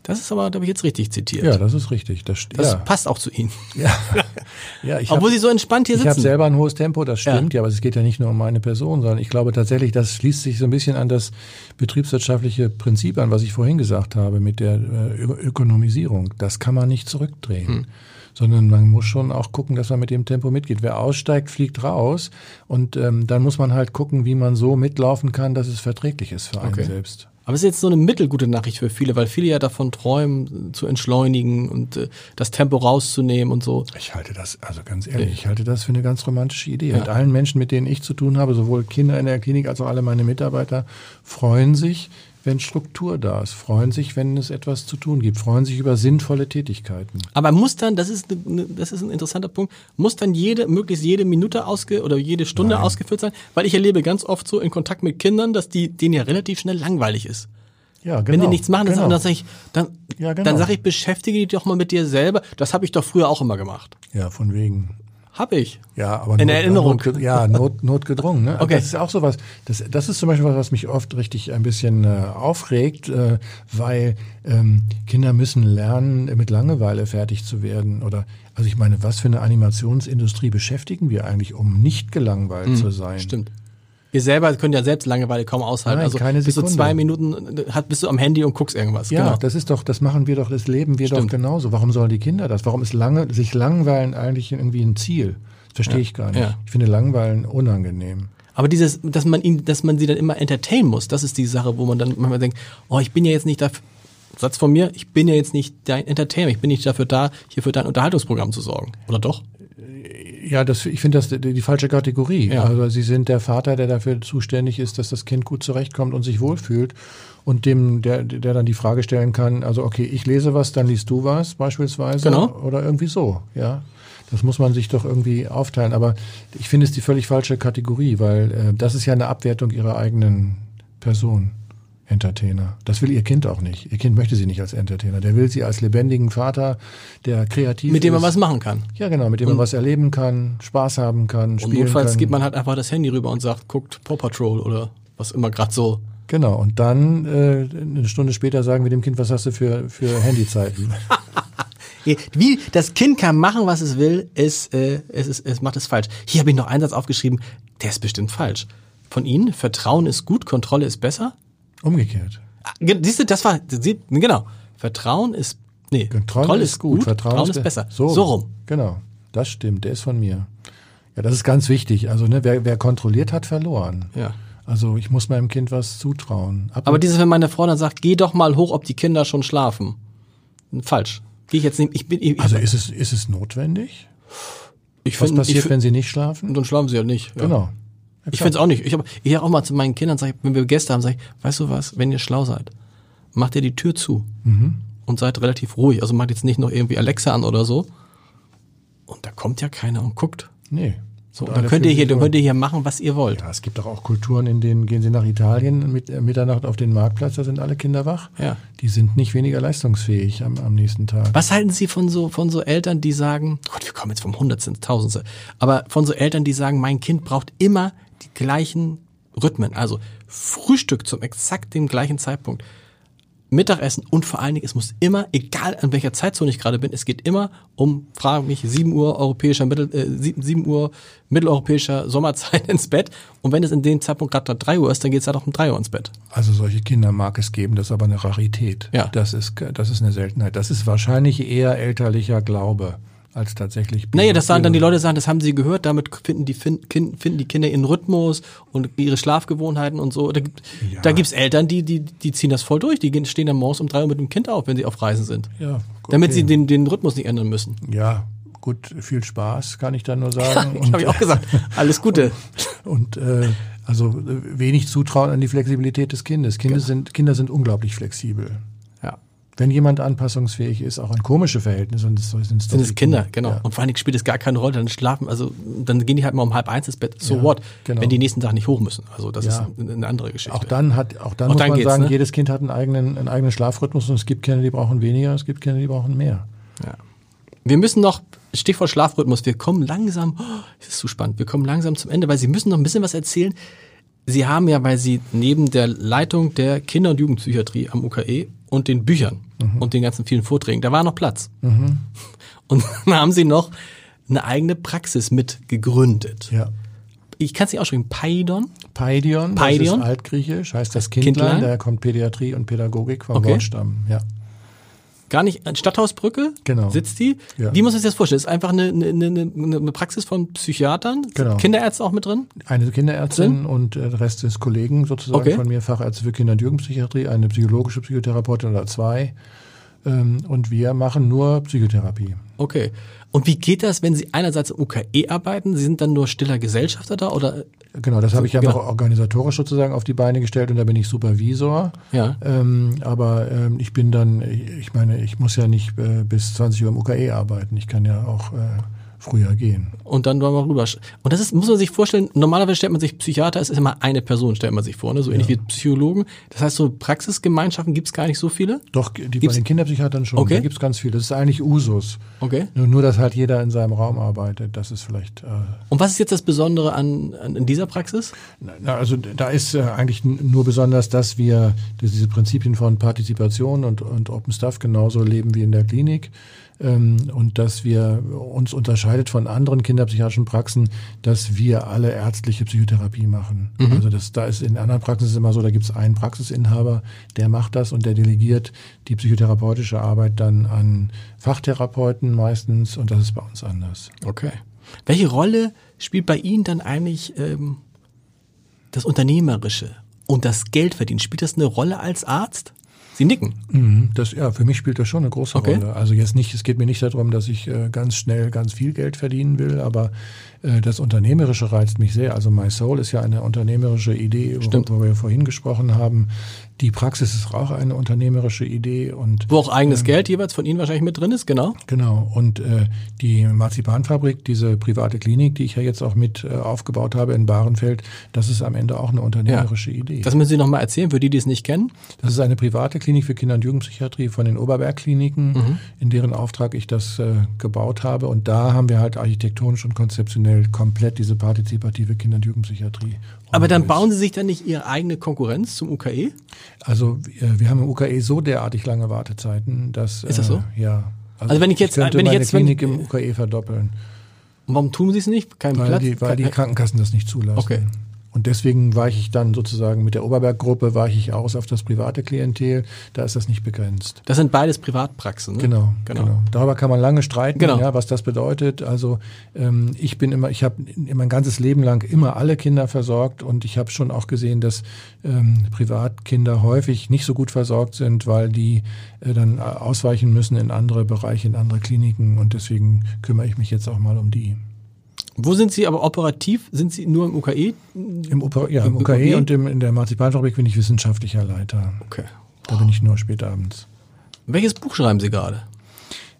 Das ist aber, da habe ich jetzt richtig zitiert. Ja, das ist richtig. Das, das ja. passt auch zu Ihnen. Ja, [laughs] ja ich Obwohl hab, Sie so entspannt hier sitzen. Ich habe selber ein hohes Tempo, das stimmt, ja. ja, aber es geht ja nicht nur um meine Person, sondern ich glaube tatsächlich, das schließt sich so ein bisschen an das betriebswirtschaftliche Prinzip an, was ich vorhin gesagt habe mit der äh, Ökonomisierung. Das kann man nicht zurückdrehen. Hm sondern man muss schon auch gucken, dass man mit dem Tempo mitgeht. Wer aussteigt, fliegt raus und ähm, dann muss man halt gucken, wie man so mitlaufen kann, dass es verträglich ist für einen okay. selbst. Aber es ist jetzt so eine mittelgute Nachricht für viele, weil viele ja davon träumen, zu entschleunigen und äh, das Tempo rauszunehmen und so. Ich halte das, also ganz ehrlich, ich halte das für eine ganz romantische Idee. Ja. Mit allen Menschen, mit denen ich zu tun habe, sowohl Kinder in der Klinik als auch alle meine Mitarbeiter, freuen sich, wenn Struktur da ist, freuen sich, wenn es etwas zu tun gibt, freuen sich über sinnvolle Tätigkeiten. Aber muss dann, das ist, das ist ein interessanter Punkt, muss dann jede, möglichst jede Minute ausge oder jede Stunde Nein. ausgeführt sein? Weil ich erlebe ganz oft so in Kontakt mit Kindern, dass die, denen ja relativ schnell langweilig ist. Ja, genau. Wenn die nichts machen, genau. dann sage ich, dann, ja, genau. dann sage ich, beschäftige dich doch mal mit dir selber. Das habe ich doch früher auch immer gemacht. Ja, von wegen. Hab ich. Ja, aber in Not, Erinnerung. Not, ja, Not, notgedrungen. Ne? [laughs] Okay. Das ist auch sowas. Das, das ist zum Beispiel was, was mich oft richtig ein bisschen äh, aufregt, äh, weil ähm, Kinder müssen lernen, mit Langeweile fertig zu werden. Oder also ich meine, was für eine Animationsindustrie beschäftigen wir eigentlich, um nicht gelangweilt mhm, zu sein? Stimmt. Ihr selber könnt ja selbst Langeweile kaum aushalten. Nein, also keine bis du Sekunde. zwei Minuten hat, bist du am Handy und guckst irgendwas. Ja, genau. das ist doch, das machen wir doch, das leben wir Stimmt. doch genauso. Warum sollen die Kinder das? Warum ist lange, sich langweilen eigentlich irgendwie ein Ziel? Das verstehe ich gar nicht. ja. Ich finde Langweilen unangenehm. Aber dieses, dass man ihn, dass man sie dann immer entertainen muss, das ist die Sache, wo man dann manchmal denkt, oh, ich bin ja jetzt nicht dafür, Satz von mir, ich bin ja jetzt nicht dein Entertainer, ich bin nicht dafür da, hier für dein Unterhaltungsprogramm zu sorgen. Oder doch? Ja, das, ich finde das die, die falsche Kategorie. Ja. Also Sie sind der Vater, der dafür zuständig ist, dass das Kind gut zurechtkommt und sich wohlfühlt und dem, der, der dann die Frage stellen kann, also okay, ich lese was, dann liest du was beispielsweise Genau. oder irgendwie so, ja. Das muss man sich doch irgendwie aufteilen. Aber ich finde es die völlig falsche Kategorie, weil äh, das ist ja eine Abwertung ihrer eigenen Person. Entertainer. Das will ihr Kind auch nicht. Ihr Kind möchte sie nicht als Entertainer. Der will sie als lebendigen Vater, der kreativ Mit dem man ist. was machen kann. Ja, genau, mit dem man was erleben kann, Spaß haben kann, Und spielen notfalls kann. gibt man halt einfach das Handy rüber und sagt, guckt Paw Patrol oder was immer gerade so. Genau, und dann äh, eine Stunde später sagen wir dem Kind, was hast du für, für Handyzeiten? [laughs] Wie das Kind kann machen, was es will, es, äh, es, ist, es macht es falsch. Hier habe ich noch einen Satz aufgeschrieben, der ist bestimmt falsch. Von Ihnen, Vertrauen ist gut, Kontrolle ist besser. Umgekehrt. Ah, Siehst du, das war, genau. Vertrauen ist, nee, Kontrolle, ist gut, Vertrauen, ist besser. So, so rum. Genau, das stimmt, der ist von mir. Ja, das ist ganz wichtig. Also, ne, wer, wer kontrolliert, hat verloren. Ja. Also, ich muss meinem Kind was zutrauen. Ab Aber und- dieses, wenn meine Frau dann sagt, geh doch mal hoch, ob die Kinder schon schlafen. Falsch. Gehe ich jetzt nicht, ich bin, ich, also ist es, ist es notwendig? ich Was find- passiert, ich, wenn sie nicht schlafen? Dann schlafen sie ja nicht. Genau. Ja, Ich es auch nicht. Ich habe ich hab auch mal zu meinen Kindern, sag ich, wenn wir Gäste haben, sage ich, weißt du was, wenn ihr schlau seid, macht ihr die Tür zu Mhm. und seid relativ ruhig. Also macht jetzt nicht noch irgendwie Alexa an oder so. Und da kommt ja keiner und guckt. Nee. So, dann könnt ihr hier, dann könnt ihr hier machen, was ihr wollt. Ja, es gibt doch auch Kulturen, in denen gehen Sie nach Italien mit äh, Mitternacht auf den Marktplatz, da sind alle Kinder wach. Ja. Die sind nicht weniger leistungsfähig am, am nächsten Tag. Was halten Sie von so, von so Eltern, die sagen, Gott, wir kommen jetzt vom Hundertsten, Tausendste, aber von so Eltern, die sagen, mein Kind braucht immer die gleichen Rhythmen. Also Frühstück zum exakt dem gleichen Zeitpunkt. Mittagessen und vor allen Dingen, es muss immer, egal an welcher Zeitzone ich gerade bin, es geht immer um, frage mich, 7 Uhr europäischer Mittel, äh, 7, 7 Uhr mitteleuropäischer Sommerzeit [laughs] ins Bett. Und wenn es in dem Zeitpunkt gerade 3 Uhr ist, dann geht es halt auch um 3 Uhr ins Bett. Also solche Kinder mag es geben, das ist aber eine Rarität. Ja. Das ist, das ist eine Seltenheit. Das ist wahrscheinlich eher elterlicher Glaube als tatsächlich. Naja, das sagen dann die Leute sagen, das haben sie gehört, damit finden die, fin- kin- finden die Kinder ihren Rhythmus und ihre Schlafgewohnheiten und so. Da, gibt- Ja. da gibt's Eltern, die, die, die ziehen das voll durch. Die stehen dann morgens um drei Uhr mit dem Kind auf, wenn sie auf Reisen sind. Ja, Damit okay. sie den, den Rhythmus nicht ändern müssen. Ja, gut, viel Spaß, kann ich dann nur sagen. [laughs] Ich habe ich auch gesagt. Alles Gute. [laughs] Und äh, also äh, wenig Zutrauen an die Flexibilität des Kindes. Kinder, Genau. sind, Kinder sind unglaublich flexibel. Wenn jemand anpassungsfähig ist, auch an komische Verhältnisse, und das sind es Sind es Kinder, genau. Ja. Und vor allen Dingen spielt es gar keine Rolle, dann schlafen, also dann gehen die halt mal um halb eins ins Bett. So Ja, what? genau. Wenn die nächsten Tag nicht hoch müssen. Also das Ja. ist eine, andere Geschichte. Auch dann hat, auch dann Auch muss dann man sagen, ne? jedes Kind hat einen eigenen, einen eigenen Schlafrhythmus und es gibt Kinder, die brauchen weniger, es gibt Kinder, die brauchen mehr. Ja. Wir müssen noch, Stichwort Schlafrhythmus, wir kommen langsam, oh, das ist zu spannend, wir kommen langsam zum Ende, weil Sie müssen noch ein bisschen was erzählen. Sie haben ja, weil Sie neben der Leitung der Kinder- und Jugendpsychiatrie am UKE und den Büchern und den ganzen vielen Vorträgen, da war noch Platz. [laughs] Und dann haben Sie noch eine eigene Praxis mit gegründet. Ja. Ich kann es nicht aussprechen, Paidon? Paidion, Paidion? das ist altgriechisch, heißt das Kindlein, Kindlein? daher kommt Pädiatrie und Pädagogik vom Okay. Wortstamm. Ja. Gar nicht, an Stadthausbrücke Genau. sitzt die. Ja. Wie muss man sich das vorstellen? Ist einfach eine, eine, eine, eine Praxis von Psychiatern? Genau. Kinderärzte auch mit drin? Eine Kinderärztin und äh, der Rest ist Kollegen sozusagen Okay. von mir, Fachärzte für Kinder- und Jugendpsychiatrie, eine psychologische Psychotherapeutin oder zwei. Ähm, und wir machen nur Psychotherapie. Okay. Und wie geht das, wenn Sie einerseits im UKE arbeiten? Sie sind dann nur stiller Gesellschafter da oder? Genau, das habe ich genau. einfach organisatorisch sozusagen auf die Beine gestellt und da bin ich Supervisor. Ja. Ähm, aber ähm, ich bin dann, ich meine, ich muss ja nicht äh, bis 20 Uhr im UKE arbeiten. Ich kann ja auch äh, früher gehen. Und dann wollen wir rüber. Und das ist, muss man sich vorstellen, normalerweise stellt man sich Psychiater, es ist immer eine Person, stellt man sich vor, ne? so ähnlich wie Psychologen. Das heißt, so Praxisgemeinschaften gibt es gar nicht so viele? Doch, die bei Gibt's- den Kinderpsychiatern schon. Okay. Da gibt's ganz viel. Das ist eigentlich Usus. Okay. Nur, nur, dass halt jeder in seinem Raum arbeitet. Das ist vielleicht. Äh, Und was ist jetzt das Besondere an, an in dieser Praxis? Na, also da ist äh, eigentlich nur besonders, dass wir dass diese Prinzipien von Partizipation und, und Open Stuff genauso leben wie in der Klinik. Ähm, und dass wir uns unterscheidet von anderen kinderpsychiatrischen Praxen, dass wir alle ärztliche Psychotherapie machen. Mhm. Also das, da ist in anderen Praxen ist immer so, da gibt es einen Praxisinhaber, der macht das und der delegiert die psychotherapeutische Arbeit dann an Fachtherapeuten meistens und das ist bei uns anders. Okay. Welche Rolle spielt bei Ihnen dann eigentlich ähm, das Unternehmerische und das Geldverdienen? Spielt das eine Rolle als Arzt? Sie nicken. Mhm, das, ja, für mich spielt das schon eine große okay. Rolle. Also jetzt nicht, es geht mir nicht darum, dass ich äh, ganz schnell ganz viel Geld verdienen will, aber äh, das Unternehmerische reizt mich sehr. Also My Soul ist ja eine unternehmerische Idee, worüber wir vorhin gesprochen haben. Die Praxis ist auch eine unternehmerische Idee und wo auch eigenes ähm, Geld jeweils von Ihnen wahrscheinlich mit drin ist, genau. Genau. Und äh, die Marzipanfabrik, diese private Klinik, die ich ja jetzt auch mit äh, aufgebaut habe in Bahrenfeld, das ist am Ende auch eine unternehmerische ja. Idee. Das müssen Sie noch mal erzählen für die, die es nicht kennen. Das ist eine private Klinik für Kinder- und Jugendpsychiatrie von den Oberbergkliniken, mhm. in deren Auftrag ich das äh, gebaut habe. Und da haben wir halt architektonisch und konzeptionell komplett diese partizipative Kinder- und Jugendpsychiatrie aber dann bauen Sie sich dann nicht Ihre eigene Konkurrenz zum UKE? Also äh, wir haben im UKE so derartig lange Wartezeiten, dass ist das so? Äh, ja. Also, also, wenn ich jetzt, ich wenn ich jetzt Klinik wenn, im UKE verdoppeln. Warum tun Sie es nicht? Kein weil Platz? Die, weil die Krankenkassen das nicht zulassen. Okay. Und deswegen weiche ich dann sozusagen mit der Oberberggruppe weiche ich aus auf das private Klientel. Da ist das nicht begrenzt. Das sind beides Privatpraxen. Ne? Genau, genau, genau. Darüber kann man lange streiten, genau. ja, was das bedeutet. Also ähm, ich bin immer, ich habe mein ganzes Leben lang immer alle Kinder versorgt und ich habe schon auch gesehen, dass ähm, Privatkinder häufig nicht so gut versorgt sind, weil die äh, dann ausweichen müssen in andere Bereiche, in andere Kliniken. Und deswegen kümmere ich mich jetzt auch mal um die. Wo sind Sie aber operativ? Sind Sie nur im UKE? Im, Oper ja, im, im UKE, UKE, und im, in der Marzipanfabrik bin ich wissenschaftlicher Leiter. Okay. Da bin ich nur spät abends. Welches Buch schreiben Sie gerade?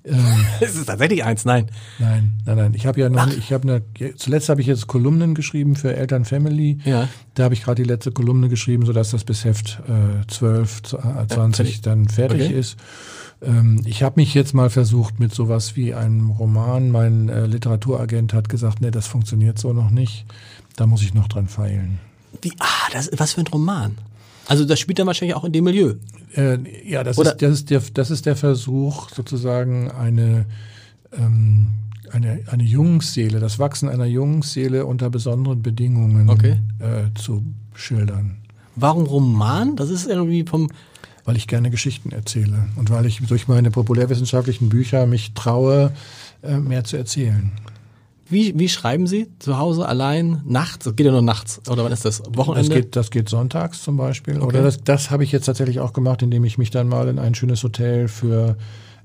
Ähm, [laughs] es ist tatsächlich eins, nein. Nein, nein, nein. Ich habe ja noch, Ach. ich habe eine, zuletzt habe ich jetzt Kolumnen geschrieben für Eltern Family. Ja. Da habe ich gerade die letzte Kolumne geschrieben, sodass das bis Heft äh, 12, 20 äh, dann fertig okay. ist. Ähm, ich habe mich jetzt mal versucht mit sowas wie einem Roman. Mein äh, Literaturagent hat gesagt, nee, das funktioniert so noch nicht. Da muss ich noch dran feilen. Wie, ah, das, was für ein Roman? Also das spielt dann wahrscheinlich auch in dem Milieu. Äh, ja, das ist, das, ist der, das ist der Versuch, sozusagen eine, ähm, eine, eine Jungsseele, das Wachsen einer Jungsseele unter besonderen Bedingungen okay. äh, zu schildern. Warum Roman? Das ist irgendwie vom weil ich gerne Geschichten erzähle und weil ich durch meine populärwissenschaftlichen Bücher mich traue, äh, mehr zu erzählen. Wie, wie schreiben Sie? Zu Hause allein nachts? Das geht ja nur nachts. Oder wann ist das? Wochenende? Das geht, das geht sonntags zum Beispiel. Okay. Oder das, das habe ich jetzt tatsächlich auch gemacht, indem ich mich dann mal in ein schönes Hotel für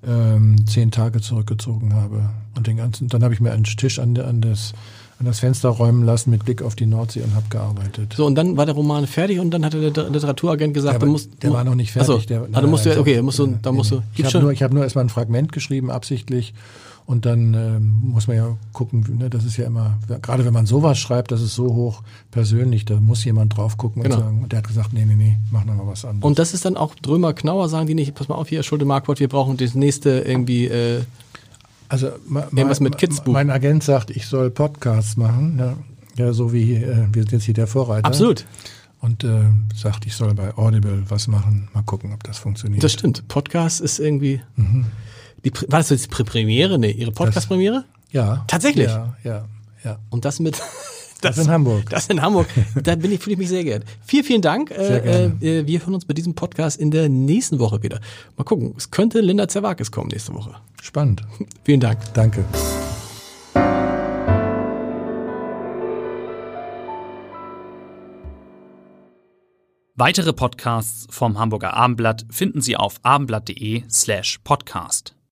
ähm, zehn Tage zurückgezogen habe. Und den ganzen, dann habe ich mir einen Tisch an, an das an das Fenster räumen lassen mit Blick auf die Nordsee und habe gearbeitet. So, und dann war der Roman fertig und dann hatte der Literaturagent gesagt, der, du musst. Der war noch nicht fertig. Achso, der, also musst du, okay, musst du, da musst du. Ich habe nur, ich hab nur erstmal ein Fragment geschrieben, absichtlich. Und dann ähm, muss man ja gucken, ne, das ist ja immer, gerade wenn man sowas schreibt, das ist so hoch persönlich, da muss jemand drauf gucken genau. und sagen, und der hat gesagt, nee, nee, nee, mach noch mal was anderes. Und das ist dann auch Drömer Knauer, sagen die nicht, pass mal auf hier, Schulte Markwort, wir brauchen das nächste irgendwie äh, also irgendwas mit Kids Buch. Mein Agent sagt, ich soll Podcasts machen, ja, ja so wie äh, wir sind jetzt hier der Vorreiter. Absolut. Und äh, sagt, ich soll bei Audible was machen. Mal gucken, ob das funktioniert. Das stimmt. Podcast ist irgendwie. Mhm. Die, war das jetzt die Premiere? Nee, Ihre Podcast-Premiere? Ja. Tatsächlich? Ja, ja, ja. Und das mit. Das, das in Hamburg. Das in Hamburg. da bin ich, fühle ich mich sehr geehrt. Vielen, vielen Dank. Sehr gerne. Äh, wir hören uns bei diesem Podcast in der nächsten Woche wieder. Mal gucken. Es könnte Linda Zerwakis kommen nächste Woche. Spannend. [laughs] vielen Dank. Danke. Weitere Podcasts vom Hamburger Abendblatt finden Sie auf abendblatt.de slash podcast.